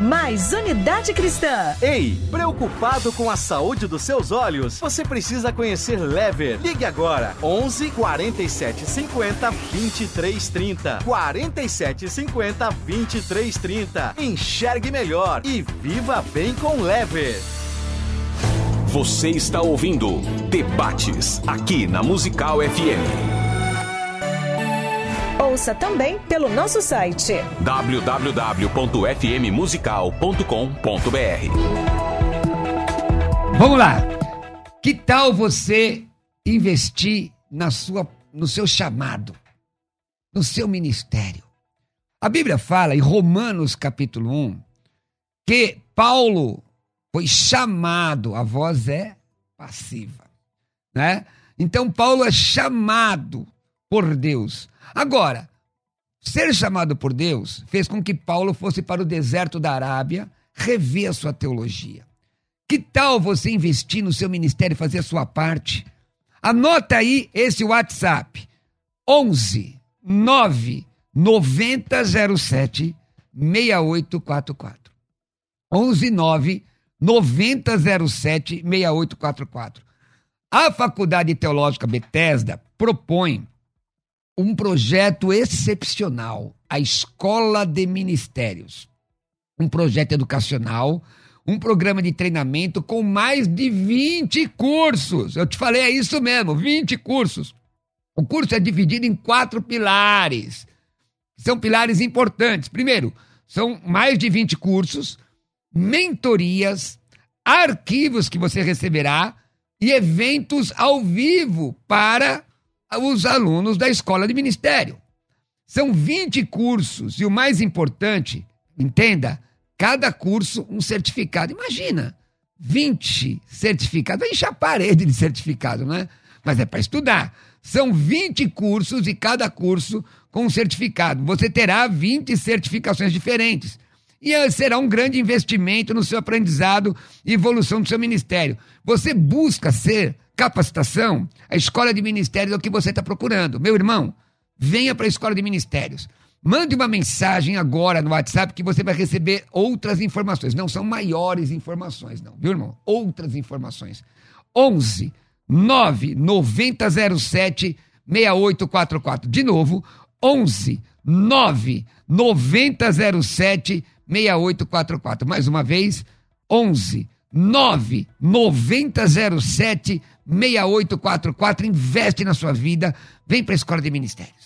mais Unidade Cristã. Ei, preocupado com a saúde dos seus olhos? Você precisa conhecer Lever. Ligue agora 11 47 50 23 30. 47 50 23 30. Enxergue melhor e viva bem com Lever. Você está ouvindo Debates aqui na Musical FM. Ouça também pelo nosso site. www.fmmusical.com.br. Vamos lá. Que tal você investir na sua, no seu chamado, no seu ministério? A Bíblia fala em Romanos capítulo 1 que Paulo foi chamado, a voz é passiva, né? Então Paulo é chamado por Deus. Agora, ser chamado por Deus fez com que Paulo fosse para o deserto da Arábia rever a sua teologia. Que tal você investir no seu ministério e fazer a sua parte? Anota aí esse WhatsApp: 11 9 9007 6844. 11 9 9007 6844. A Faculdade Teológica Bethesda propõe um projeto excepcional, a Escola de Ministérios. Um projeto educacional, um programa de treinamento com mais de 20 cursos. Eu te falei, é isso mesmo, 20 cursos. O curso é dividido em quatro pilares. São pilares importantes. Primeiro, são mais de 20 cursos, mentorias, arquivos que você receberá e eventos ao vivo para os alunos da escola de ministério. São 20 cursos e o mais importante, entenda, cada curso um certificado. Imagina, 20 certificados, vai encher a parede de certificado, né? Mas é para estudar. São 20 cursos e cada curso com um certificado. Você terá 20 certificações diferentes. E será um grande investimento no seu aprendizado e evolução do seu ministério. Você busca ser capacitação, a escola de ministérios é o que você está procurando. Meu irmão, venha para a escola de ministérios. Mande uma mensagem agora no WhatsApp que você vai receber outras informações. Não são maiores informações, não, viu, irmão? Outras informações. 11 9 9007 6844. De novo, 11 9 9007 6844. Mais uma vez, 11 9 9007 6844. Investe na sua vida. Vem para a Escola de Ministérios.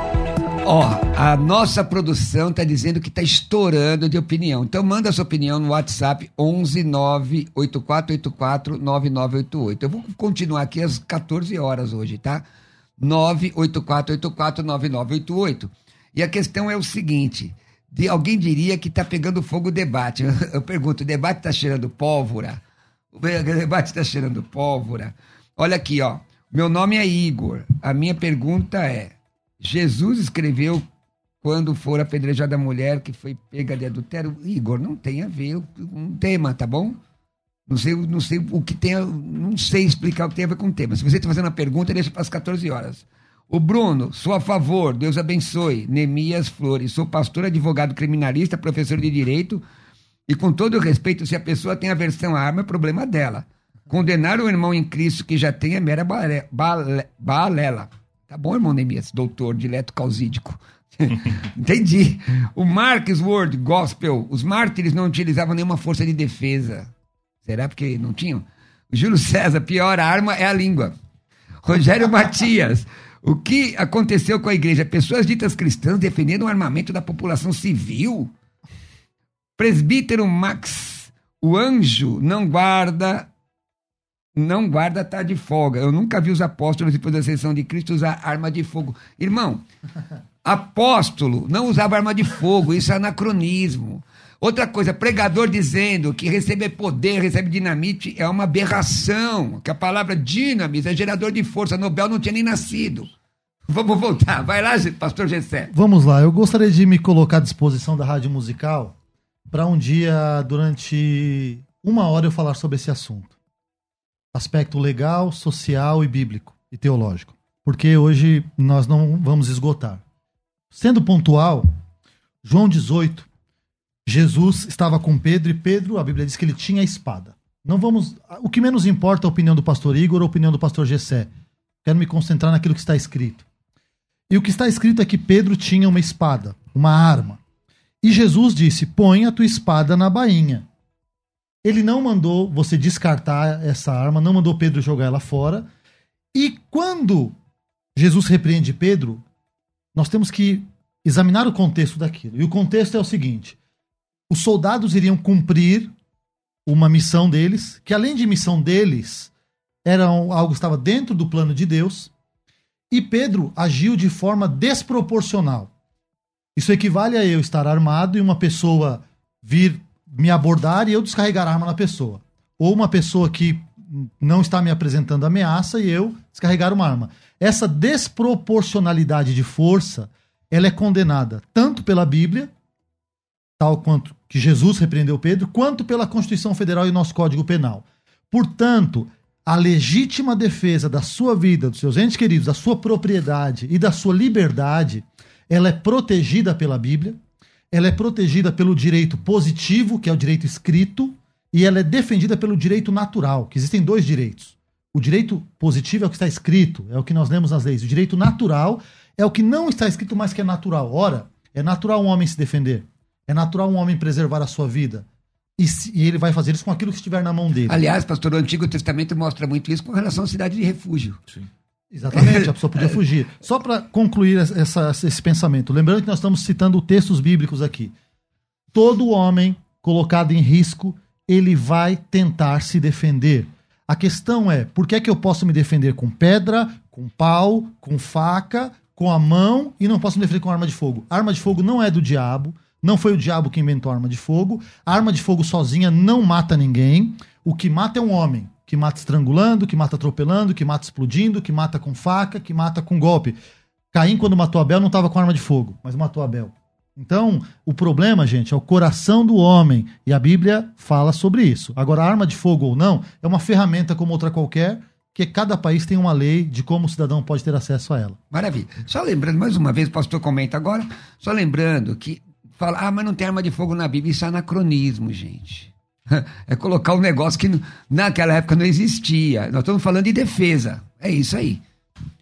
Ó, a nossa produção tá dizendo que tá estourando de opinião. Então manda sua opinião no WhatsApp 11 98484 9988. Eu vou continuar aqui às 14 horas hoje, tá? 98484 9988. E a questão é o seguinte, de alguém diria que tá pegando fogo o debate. Eu pergunto, o debate tá cheirando pólvora? O debate tá cheirando pólvora? Olha aqui, ó. Meu nome é Igor. A minha pergunta é: Jesus escreveu quando for apedrejada a mulher que foi pega de adultério? Igor, não tem a ver com o tema, tá bom? Não sei, não sei o que tem, não sei explicar o que tem a ver com o tema. Se você está fazendo uma pergunta, deixa para as 14 horas. O Bruno, sou a favor, Deus abençoe. Nemias Flores, sou pastor, advogado criminalista, professor de direito. E com todo respeito, se a pessoa tem aversão à arma, é problema dela. Condenar o irmão em Cristo que já tem é mera bale- bale- balela. Tá bom, irmão Nemias, doutor dileto causídico. Entendi. O Marcus Word Gospel, os mártires não utilizavam nenhuma força de defesa. Será porque não tinham? O Júlio César, pior arma é a língua. Rogério Matias, o que aconteceu com a igreja? Pessoas ditas cristãs defendendo o armamento da população civil? Presbítero Max, o anjo não guarda, não guarda tá de folga. Eu nunca vi os apóstolos depois da ascensão de Cristo usar arma de fogo. Irmão, apóstolo não usava arma de fogo, isso é anacronismo. Outra coisa, pregador dizendo que receber poder, recebe dinamite, é uma aberração. Que a palavra dinamis é gerador de força. Nobel não tinha nem nascido. Vamos voltar. Vai lá, pastor Gessé. Vamos lá, eu gostaria de me colocar à disposição da Rádio Musical para um dia, durante uma hora, eu falar sobre esse assunto. Aspecto legal, social e bíblico e teológico. Porque hoje nós não vamos esgotar. Sendo pontual, João 18, Jesus estava com Pedro e Pedro, a Bíblia diz que ele tinha a espada. Não vamos. O que menos importa é a opinião do pastor Igor ou a opinião do pastor Gessé. Quero me concentrar naquilo que está escrito. E o que está escrito é que Pedro tinha uma espada, uma arma. E Jesus disse: Põe a tua espada na bainha. Ele não mandou você descartar essa arma, não mandou Pedro jogar ela fora. E quando Jesus repreende Pedro, nós temos que examinar o contexto daquilo. E o contexto é o seguinte: os soldados iriam cumprir uma missão deles, que além de missão deles, era algo que estava dentro do plano de Deus. E Pedro agiu de forma desproporcional. Isso equivale a eu estar armado e uma pessoa vir me abordar e eu descarregar a arma na pessoa. Ou uma pessoa que não está me apresentando ameaça e eu descarregar uma arma. Essa desproporcionalidade de força, ela é condenada tanto pela Bíblia, tal quanto que Jesus repreendeu Pedro, quanto pela Constituição Federal e nosso Código Penal. Portanto, a legítima defesa da sua vida, dos seus entes queridos, da sua propriedade e da sua liberdade, ela é protegida pela Bíblia, ela é protegida pelo direito positivo, que é o direito escrito, e ela é defendida pelo direito natural, que existem dois direitos. O direito positivo é o que está escrito, é o que nós lemos nas leis. O direito natural é o que não está escrito, mas que é natural. Ora, é natural um homem se defender. É natural um homem preservar a sua vida. E, se- e ele vai fazer isso com aquilo que estiver na mão dele. Aliás, pastor, o Antigo Testamento mostra muito isso com relação à cidade de refúgio. Exatamente, a pessoa podia fugir. Só para concluir essa- esse pensamento, lembrando que nós estamos citando textos bíblicos aqui. Todo homem colocado em risco, ele vai tentar se defender. A questão é, por que é que eu posso me defender com pedra, com pau, com faca, com a mão e não posso me defender com arma de fogo? A arma de fogo não é do diabo, não foi o diabo que inventou a arma de fogo. A arma de fogo sozinha não mata ninguém. O que mata é um homem. Que mata estrangulando, que mata atropelando, que mata explodindo, que mata com faca, que mata com golpe. Caim, quando matou Abel, não estava com arma de fogo, mas matou Abel. Então, o problema, gente, é o coração do homem. E a Bíblia fala sobre isso. Agora, arma de fogo ou não, é uma ferramenta como outra qualquer, que cada país tem uma lei de como o cidadão pode ter acesso a ela. Maravilha. Só lembrando, mais uma vez, o pastor comenta agora, só lembrando que fala, ah, mas não tem arma de fogo na Bíblia, isso é anacronismo, gente. É colocar um negócio que naquela época não existia. Nós estamos falando de defesa. É isso aí.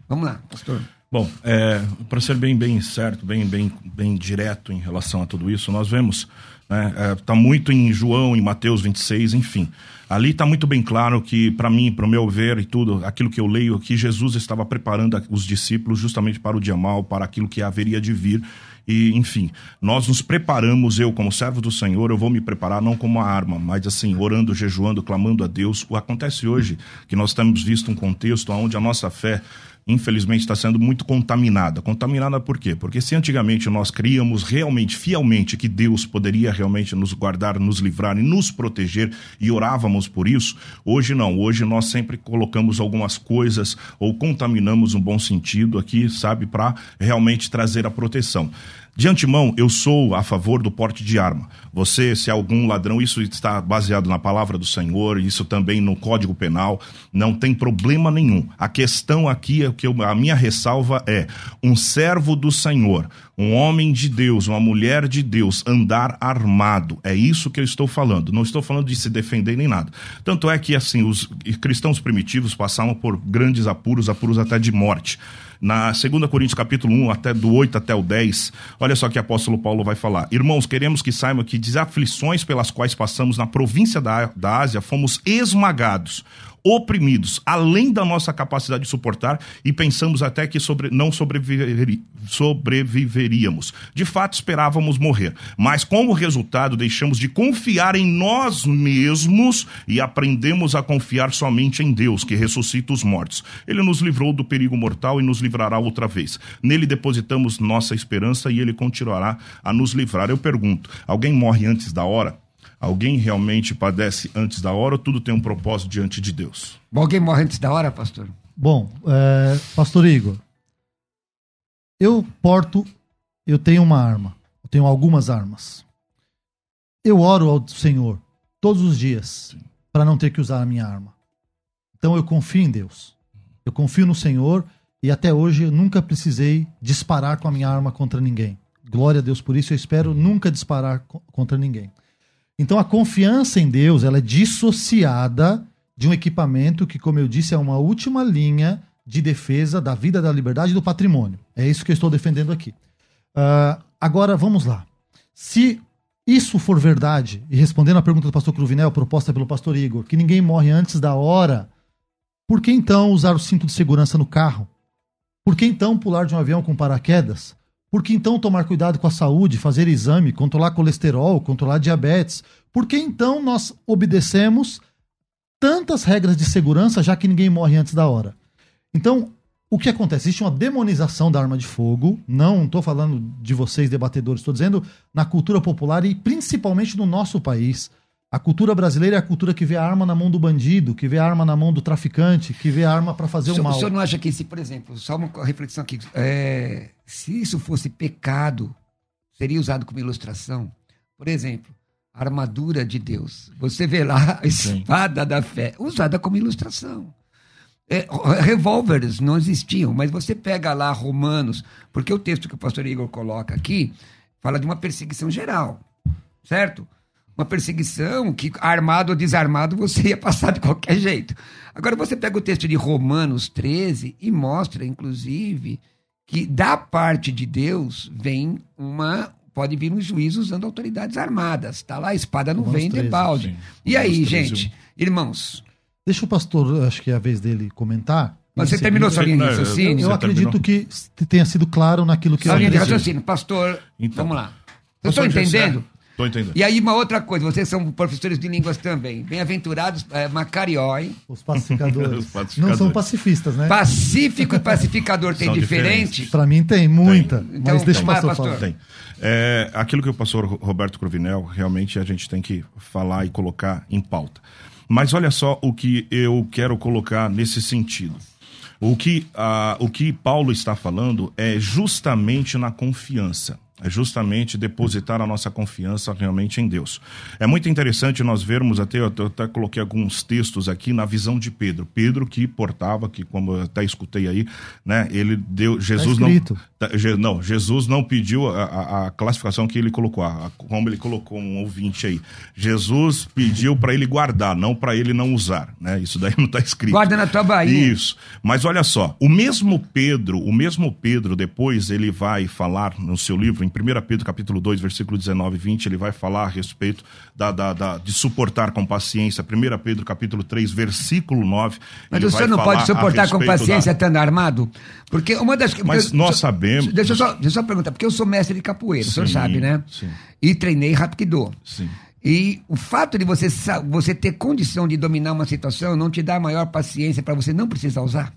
Vamos lá, pastor. Bom, é, para ser bem, bem certo, bem, bem, bem direto em relação a tudo isso, nós vemos, né, é, tá muito em João, em Mateus 26, enfim. Ali está muito bem claro que, para mim, para o meu ver e tudo, aquilo que eu leio, que Jesus estava preparando os discípulos justamente para o dia mal, para aquilo que haveria de vir. E, enfim, nós nos preparamos, eu como servo do Senhor, eu vou me preparar não como uma arma, mas assim, orando, jejuando, clamando a Deus. O acontece hoje que nós temos visto um contexto onde a nossa fé infelizmente, está sendo muito contaminada. Contaminada por quê? Porque se antigamente nós criamos realmente, fielmente, que Deus poderia realmente nos guardar, nos livrar e nos proteger e orávamos por isso, hoje não. Hoje nós sempre colocamos algumas coisas ou contaminamos um bom sentido aqui, sabe, para realmente trazer a proteção. De antemão, eu sou a favor do porte de arma. Você, se é algum ladrão, isso está baseado na palavra do Senhor, isso também no Código Penal, não tem problema nenhum. A questão aqui, é que eu, a minha ressalva é: um servo do Senhor, um homem de Deus, uma mulher de Deus, andar armado. É isso que eu estou falando. Não estou falando de se defender nem nada. Tanto é que, assim, os cristãos primitivos passavam por grandes apuros, apuros até de morte. Na 2 Coríntios capítulo 1, até do 8 até o 10, olha só que o apóstolo Paulo vai falar. Irmãos, queremos que saibam que de aflições pelas quais passamos na província da, da Ásia, fomos esmagados oprimidos, além da nossa capacidade de suportar, e pensamos até que sobre, não sobreviveríamos. De fato, esperávamos morrer, mas como resultado, deixamos de confiar em nós mesmos e aprendemos a confiar somente em Deus, que ressuscita os mortos. Ele nos livrou do perigo mortal e nos livrará outra vez. Nele depositamos nossa esperança e ele continuará a nos livrar. Eu pergunto: alguém morre antes da hora? Alguém realmente padece antes da hora ou tudo tem um propósito diante de Deus? Alguém morre antes da hora, pastor? Bom, é, pastor Igor, eu porto, eu tenho uma arma, eu tenho algumas armas. Eu oro ao Senhor todos os dias para não ter que usar a minha arma. Então eu confio em Deus. Eu confio no Senhor e até hoje eu nunca precisei disparar com a minha arma contra ninguém. Glória a Deus por isso, eu espero nunca disparar contra ninguém. Então a confiança em Deus ela é dissociada de um equipamento que, como eu disse, é uma última linha de defesa da vida, da liberdade e do patrimônio. É isso que eu estou defendendo aqui. Uh, agora vamos lá. Se isso for verdade, e respondendo à pergunta do pastor Cruvinel, proposta pelo pastor Igor, que ninguém morre antes da hora, por que então usar o cinto de segurança no carro? Por que então pular de um avião com paraquedas? Por que então tomar cuidado com a saúde, fazer exame, controlar colesterol, controlar diabetes? Por que então nós obedecemos tantas regras de segurança, já que ninguém morre antes da hora? Então, o que acontece? Existe uma demonização da arma de fogo. Não estou falando de vocês, debatedores, estou dizendo na cultura popular e principalmente no nosso país. A cultura brasileira é a cultura que vê a arma na mão do bandido, que vê a arma na mão do traficante, que vê a arma para fazer o, o mal. O senhor não acha que, se, por exemplo, só uma reflexão aqui, é, se isso fosse pecado, seria usado como ilustração? Por exemplo, a armadura de Deus. Você vê lá a espada Sim. da fé, usada como ilustração. É, revólveres não existiam, mas você pega lá Romanos, porque o texto que o pastor Igor coloca aqui fala de uma perseguição geral, certo? Uma perseguição que, armado ou desarmado, você ia passar de qualquer jeito. Agora, você pega o texto de Romanos 13 e mostra, inclusive, que da parte de Deus vem uma. Pode vir um juízo usando autoridades armadas. Está lá, a espada não Romanos vem de balde. E aí, gente, irmãos. Deixa o pastor, acho que é a vez dele comentar. Mas você terminou sua linha de raciocínio? Eu, eu acredito que tenha sido claro naquilo que eu linha de raciocínio. Pastor, então, vamos lá. Eu estou entendendo? Tô entendendo. E aí, uma outra coisa, vocês são professores de línguas também. Bem-aventurados, é, Macarioi. Os pacificadores. Os pacificadores. Não são pacifistas, né? Pacífico e pacificador tem diferente? Para mim tem, muita. Tem. Então, mas deixa o pastor, pastor. Tem. É, aquilo que o pastor Roberto Cruvinel, realmente a gente tem que falar e colocar em pauta. Mas olha só o que eu quero colocar nesse sentido. O que, ah, o que Paulo está falando é justamente na confiança. É justamente depositar a nossa confiança realmente em Deus. É muito interessante nós vermos, até eu até coloquei alguns textos aqui na visão de Pedro. Pedro que portava, que como eu até escutei aí, né? Ele deu. Jesus Tá não. tá, Je- Não, Jesus não pediu a, a- a classificação que ele colocou, a- como ele colocou um ouvinte aí. Jesus pediu para ele guardar, não para ele não usar, né? Isso daí não está escrito. Guarda na tua bainha. Isso. Mas olha só, o mesmo Pedro, o mesmo Pedro, depois ele vai falar no seu livro, 1 Pedro capítulo 2, versículo 19 e 20, ele vai falar a respeito da, da- da- de suportar com paciência. 1 Pedro capítulo 3, versículo 9. Mas o senhor não pode suportar com paciência da- estando armado? Porque uma das Mas nós so- sabemos- Deixa eu, só, deixa eu só perguntar, porque eu sou mestre de capoeira, o senhor Sim, sabe, né? sim. E treinei Rapkido. Sim. E o fato de você, você ter condição de dominar uma situação não te dá maior paciência para você não precisar usar?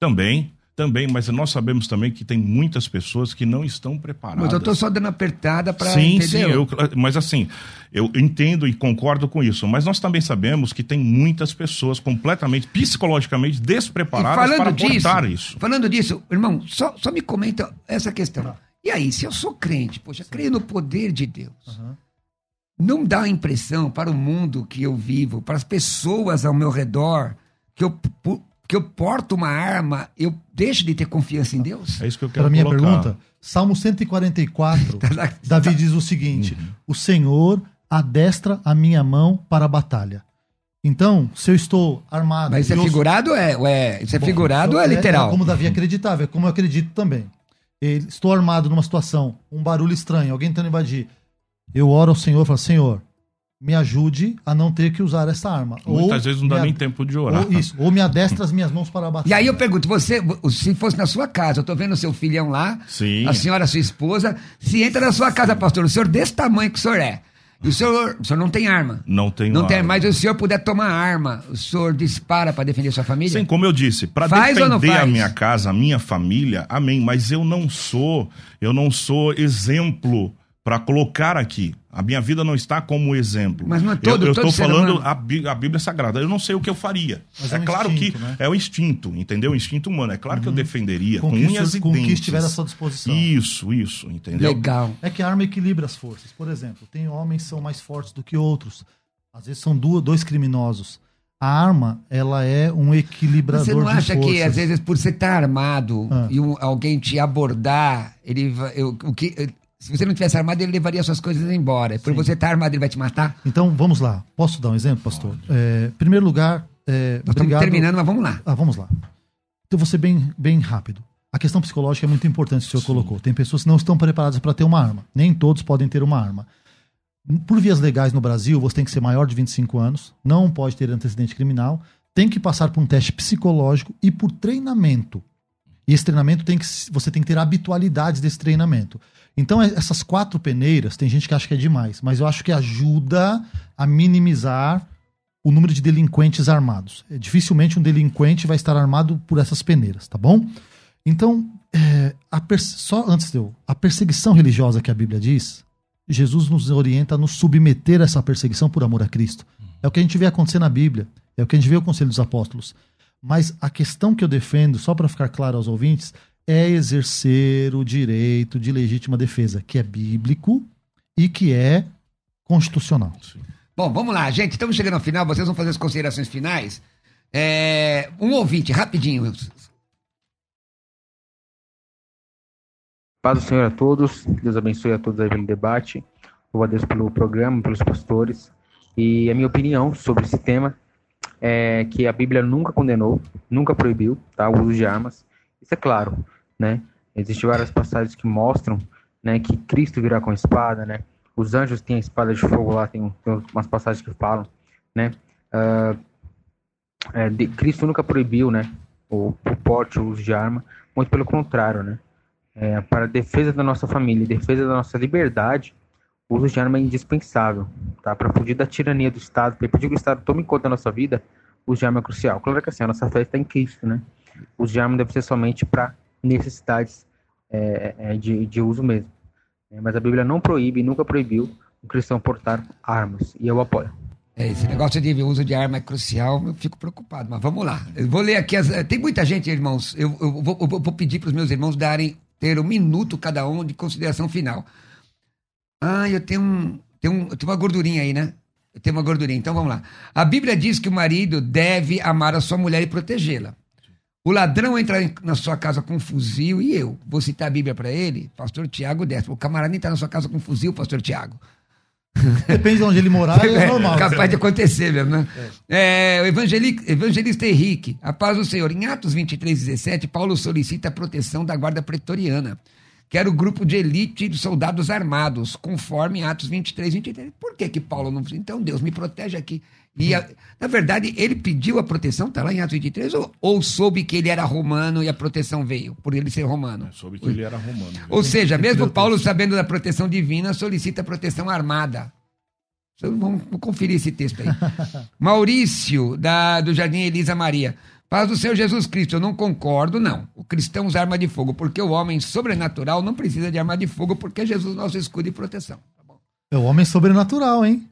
Também, também, mas nós sabemos também que tem muitas pessoas que não estão preparadas. Mas eu tô só dando apertada para Sim, entender. sim, eu, mas assim, eu entendo e concordo com isso, mas nós também sabemos que tem muitas pessoas completamente, psicologicamente despreparadas para portar isso. Falando disso, irmão, só, só me comenta essa questão. E aí, se eu sou crente, poxa, creio no poder de Deus, não dá a impressão para o mundo que eu vivo, para as pessoas ao meu redor, que eu, que eu porto uma arma, eu deixo de ter confiança em Deus? É isso que eu quero Para minha colocar. pergunta, Salmo 144, Davi diz o seguinte: Uhum. O Senhor adestra a minha mão para a batalha. Então, se eu estou armado. Mas isso é e eu- figurado ou é, é- isso é Bom, figurado ou é é- literal? É como Davi acreditava, é como eu acredito também. Ele- estou armado numa situação, um barulho estranho, alguém tentando invadir. Eu oro ao Senhor e falo: Senhor, me ajude a não ter que usar essa arma. Muitas vezes não dá nem tempo de orar. Ou, isso, ou me adestra as minhas mãos para a batalha. E aí eu pergunto, você, se fosse na sua casa, eu tô vendo o seu filhão lá, Sim. a senhora, sua esposa, se entra na sua casa, pastor, o senhor desse tamanho que o senhor é, e o senhor, o senhor não tem arma. Não tem Não tem, arma. mas se o senhor puder tomar arma, o senhor dispara para defender sua família? Sim, como eu disse, para ou defender a minha casa, a minha família, amém. Mas eu não sou, eu não sou exemplo para colocar aqui. A minha vida não está como exemplo. Mas não é todo- eu, ser falando humano. a, Bí- a Bíblia Sagrada. Eu não sei o que eu faria. Mas é, é um claro instinto, que né? é o instinto, entendeu? O instinto humano. É claro que eu defenderia com, Com o que o unhas e com o que dentes. estiver à sua disposição. Isso, isso, entendeu? Legal. É que a arma equilibra as forças. Por exemplo, tem homens que são mais fortes do que outros. Às vezes são duas, dois criminosos. A arma, ela é um equilibrador Você não acha que, às vezes, por você estar armado Ah. e um- alguém te abordar, ele vai- eu- o que, se você não tivesse armado, ele levaria suas coisas embora. Por você estar armado, ele vai te matar? Então, vamos lá. Posso dar um exemplo, pastor? É, primeiro lugar, é, Nós estamos obrigado. terminando, mas vamos lá. Ah, vamos lá. Então, vou ser bem, bem rápido. A questão psicológica é muito importante o senhor colocou. Tem pessoas que não estão preparadas para ter uma arma. Nem todos podem ter uma arma. Por vias legais no Brasil, você tem que ser maior de 25 anos, não pode ter antecedente criminal, tem que passar por um teste psicológico e por treinamento. E esse treinamento tem que você tem que ter habitualidades desse treinamento. Então, é- essas quatro peneiras, tem gente que acha que é demais, mas eu acho que ajuda a minimizar o número de delinquentes armados. É, dificilmente um delinquente vai estar armado por essas peneiras, tá bom? Então, é, só antes de eu. A perseguição religiosa que a Bíblia diz, Jesus nos orienta a nos submeter a essa perseguição por amor a Cristo. É o que a gente vê acontecer na Bíblia, é o que a gente vê o Conselho dos Apóstolos. Mas a questão que eu defendo, só para ficar claro aos ouvintes, é exercer o direito de legítima defesa, que é bíblico e que é constitucional. Bom, vamos lá, gente. Estamos chegando ao final. Vocês vão fazer as considerações finais. É, um ouvinte, rapidinho. Paz do Senhor a todos, Deus abençoe a todos aí pelo debate, louvo a Deus pelo programa, pelos pastores. E a minha opinião sobre esse tema é que a Bíblia nunca condenou, nunca proibiu tá, o uso de armas. Isso é claro, né? Existem várias passagens que mostram né, que Cristo virá com espada, né? Os anjos têm a espada de fogo lá, tem, tem umas passagens que falam, né? Ah, é, de- Cristo nunca proibiu, né? O, o porte, o uso de arma, muito pelo contrário, né? é, para a defesa da nossa família, defesa da nossa liberdade, o uso de arma é indispensável, tá? Para fugir da tirania do Estado, para impedir que o Estado tome conta da nossa vida, o uso de arma é crucial. Claro que assim, a nossa fé está em Cristo, né? O uso de arma deve ser somente para necessidades é, é, de, de uso mesmo. É, mas a Bíblia não proíbe, nunca proibiu o cristão portar armas, e eu apoio. É, esse negócio de uso de arma é crucial, eu fico preocupado. Mas vamos lá. Eu vou ler aqui. As, tem muita gente, irmãos. Eu, eu vou, eu vou pedir para os meus irmãos darem ter um minuto cada um de consideração final. Ah, eu tenho um, tenho, um, tenho uma gordurinha aí, né? Eu tenho uma gordurinha. Então vamos lá. A Bíblia diz que o marido deve amar a sua mulher e protegê-la. O ladrão entra na sua casa com um fuzil e eu vou citar a Bíblia para ele, pastor Tiago desce. O camarada entra na sua casa com um fuzil, pastor Tiago. Depende de onde ele morar, é, é normal. capaz de acontecer mesmo, né? É. É, o evangelista Henrique, a paz do Senhor. Em Atos 23, 17, Paulo solicita a proteção da guarda pretoriana que era o grupo de elite de soldados armados, conforme Atos 23, 23. Por que que Paulo não... Então, Deus, me protege aqui. E, a, na verdade, ele pediu a proteção, está lá em Atos 23, ou, ou, soube que ele era romano e a proteção veio, por ele ser romano? É, soube que ele era romano. Ou seja, mesmo Paulo sabendo da proteção divina, solicita proteção armada. Vamos conferir esse texto aí. Maurício, da, do Jardim Elisa Maria. Paz do Senhor Jesus Cristo, eu não concordo, não. O cristão usa arma de fogo, porque o homem sobrenatural não precisa de arma de fogo, porque Jesus é nosso escudo e proteção. Tá é o homem sobrenatural, hein?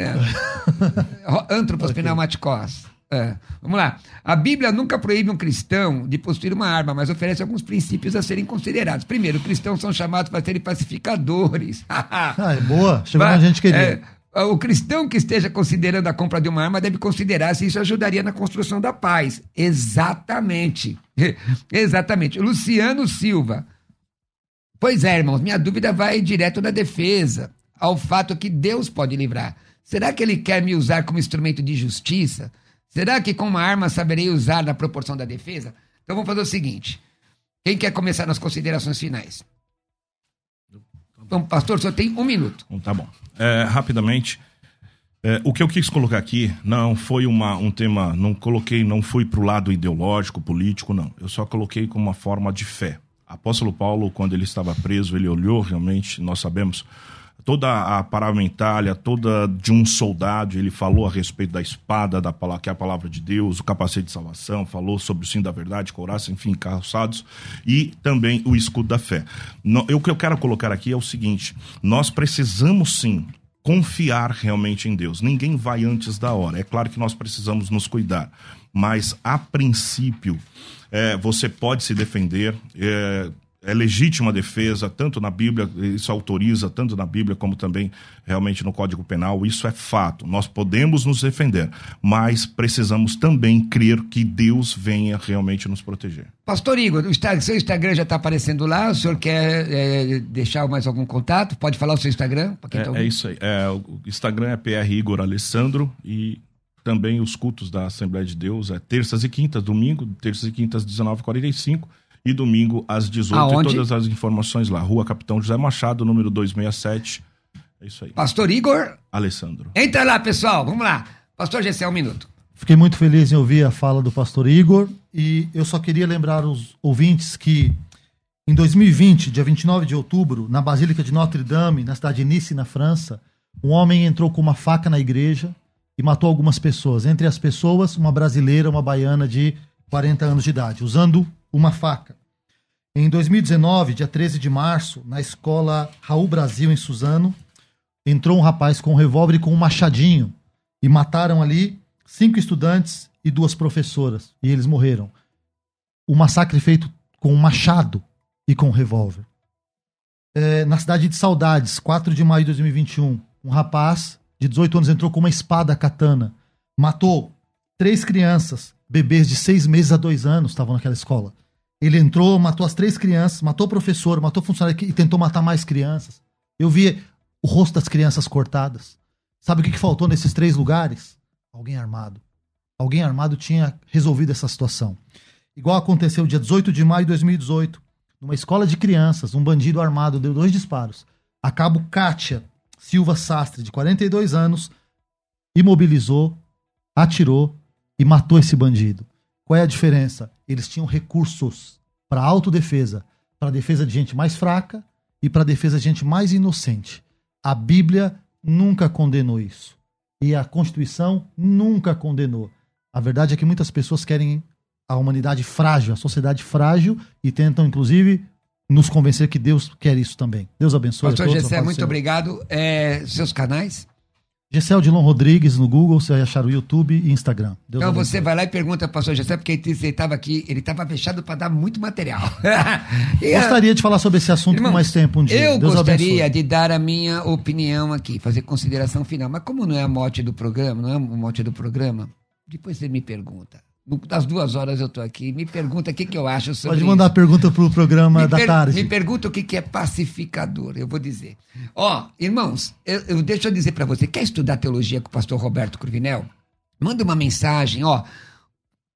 É. Antropos okay. pneumaticos. É. Vamos lá. A Bíblia nunca proíbe um cristão de possuir uma arma, mas oferece alguns princípios a serem considerados. Primeiro, cristãos são chamados para serem pacificadores. ah, é boa. Chegou a gente queria. É, o cristão que esteja considerando a compra de uma arma deve considerar se isso ajudaria na construção da paz. Exatamente. Exatamente. Luciano Silva. Pois é, irmãos, minha dúvida vai direto da defesa, ao fato que Deus pode livrar. Será que ele quer me usar como instrumento de justiça? Será que com uma arma saberei usar na proporção da defesa? Então vamos fazer o seguinte. Quem quer começar nas considerações finais? Então, pastor, só tem um minuto. Tá bom. É, rapidamente, é, o que eu quis colocar aqui não foi uma, um tema, não coloquei, não fui para o lado ideológico, político, não. Eu só coloquei como uma forma de fé. Apóstolo Paulo, quando ele estava preso, ele olhou realmente, nós sabemos, toda a paramentalha, toda de um soldado, ele falou a respeito da espada, da palavra, que é a palavra de Deus, o capacete de salvação, falou sobre o sim da verdade, couraça, enfim, calçados, e também o escudo da fé. No, o que eu quero colocar aqui é o seguinte: nós precisamos sim confiar realmente em Deus. Ninguém vai antes da hora. É claro que nós precisamos nos cuidar, mas a princípio é, você pode se defender. É, é legítima defesa, tanto na Bíblia, isso autoriza, tanto na Bíblia como também realmente no Código Penal, isso é fato. Nós podemos nos defender, mas precisamos também crer que Deus venha realmente nos proteger. Pastor Igor, o seu Instagram já está aparecendo lá, o senhor quer é, deixar mais algum contato? Pode falar o seu Instagram? É, tá é, isso aí, é, o Instagram é PR Igor Alessandro e também os cultos da Assembleia de Deus é terças e quintas, domingo, terças e quintas, 19h45 e domingo às 18 Aonde? todas as informações lá. Rua Capitão José Machado, número 267. É isso aí. Pastor Igor Alessandro. Entra lá, pessoal. Vamos lá. Pastor Gessé, um minuto. Fiquei muito feliz em ouvir a fala do pastor Igor e eu só queria lembrar os ouvintes que em 2020, dia 29 de outubro, na Basílica de Notre Dame, na cidade de Nice, na França, um homem entrou com uma faca na igreja e matou algumas pessoas. Entre as pessoas, uma brasileira, uma baiana de 40 anos de idade, usando uma faca. Em 2019, dia 13 de março, na escola Raul Brasil, em Suzano, entrou um rapaz com um revólver e com um machadinho e mataram ali cinco estudantes e duas professoras. E eles morreram. O massacre feito com um machado e com um revólver. É, na cidade de Saudades, 4 de maio de 2021, um rapaz de 18 anos entrou com uma espada katana, matou três crianças, bebês de seis meses a dois anos estavam naquela escola. Ele entrou, matou as três crianças, matou o professor, matou o funcionário e tentou matar mais crianças. Eu vi o rosto das crianças cortadas. Sabe o que, que faltou nesses três lugares? Alguém armado. Alguém armado tinha resolvido essa situação. Igual aconteceu dia 18 de maio de 2018, numa escola de crianças, um bandido armado deu dois disparos. A cabo Kátia Silva Sastre, de 42 anos, imobilizou, atirou e matou esse bandido. Qual é a diferença? Eles tinham recursos para autodefesa, para defesa de gente mais fraca e para defesa de gente mais inocente. A Bíblia nunca condenou isso. E a Constituição nunca condenou. A verdade é que muitas pessoas querem a humanidade frágil, a sociedade frágil e tentam, inclusive, nos convencer que Deus quer isso também. Deus abençoe. Pastor Gessé, muito obrigado. É, seus canais? Gessel Dilon Rodrigues no Google, você vai achar o YouTube e Instagram. Deus então você vai lá e pergunta para o pastor Gessel, porque ele estava aqui, ele estava fechado para dar muito material. e, gostaria de falar sobre esse assunto irmão, com mais tempo um dia. Eu Deus gostaria abençoe. de dar a minha opinião aqui, fazer consideração final. Mas como não é a mote do programa, não é o mote do programa, depois você me pergunta. Das duas horas eu estou aqui. Me pergunta o que, que eu acho sobre Pode mandar isso. pergunta para o programa me da tarde. Me pergunta o que, que é pacificador. Eu vou dizer. Ó, irmãos, eu, eu, deixa eu dizer para você. Quer estudar teologia com o pastor Roberto Cruvinel? Manda uma mensagem, ó.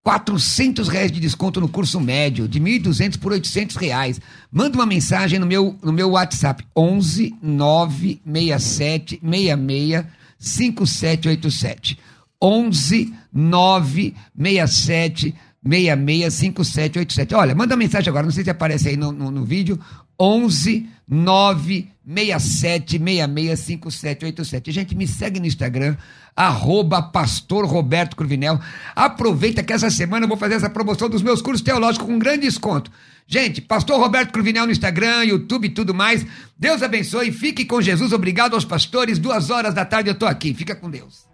400 reais de desconto no curso médio, de 1.200 por 800 reais. Manda uma mensagem no meu, no meu WhatsApp, 11 967 66 5787. 11 967 665787. Olha, manda mensagem agora, não sei se aparece aí no, no, no vídeo. 11 967 665787. Gente, me segue no Instagram, arroba pastor Roberto Cruvinel. Aproveita que essa semana eu vou fazer essa promoção dos meus cursos teológicos com grande desconto. Gente, pastor Roberto Cruvinel no Instagram, YouTube e tudo mais. Deus abençoe, fique com Jesus. Obrigado aos pastores. Duas horas da tarde eu tô aqui. Fica com Deus.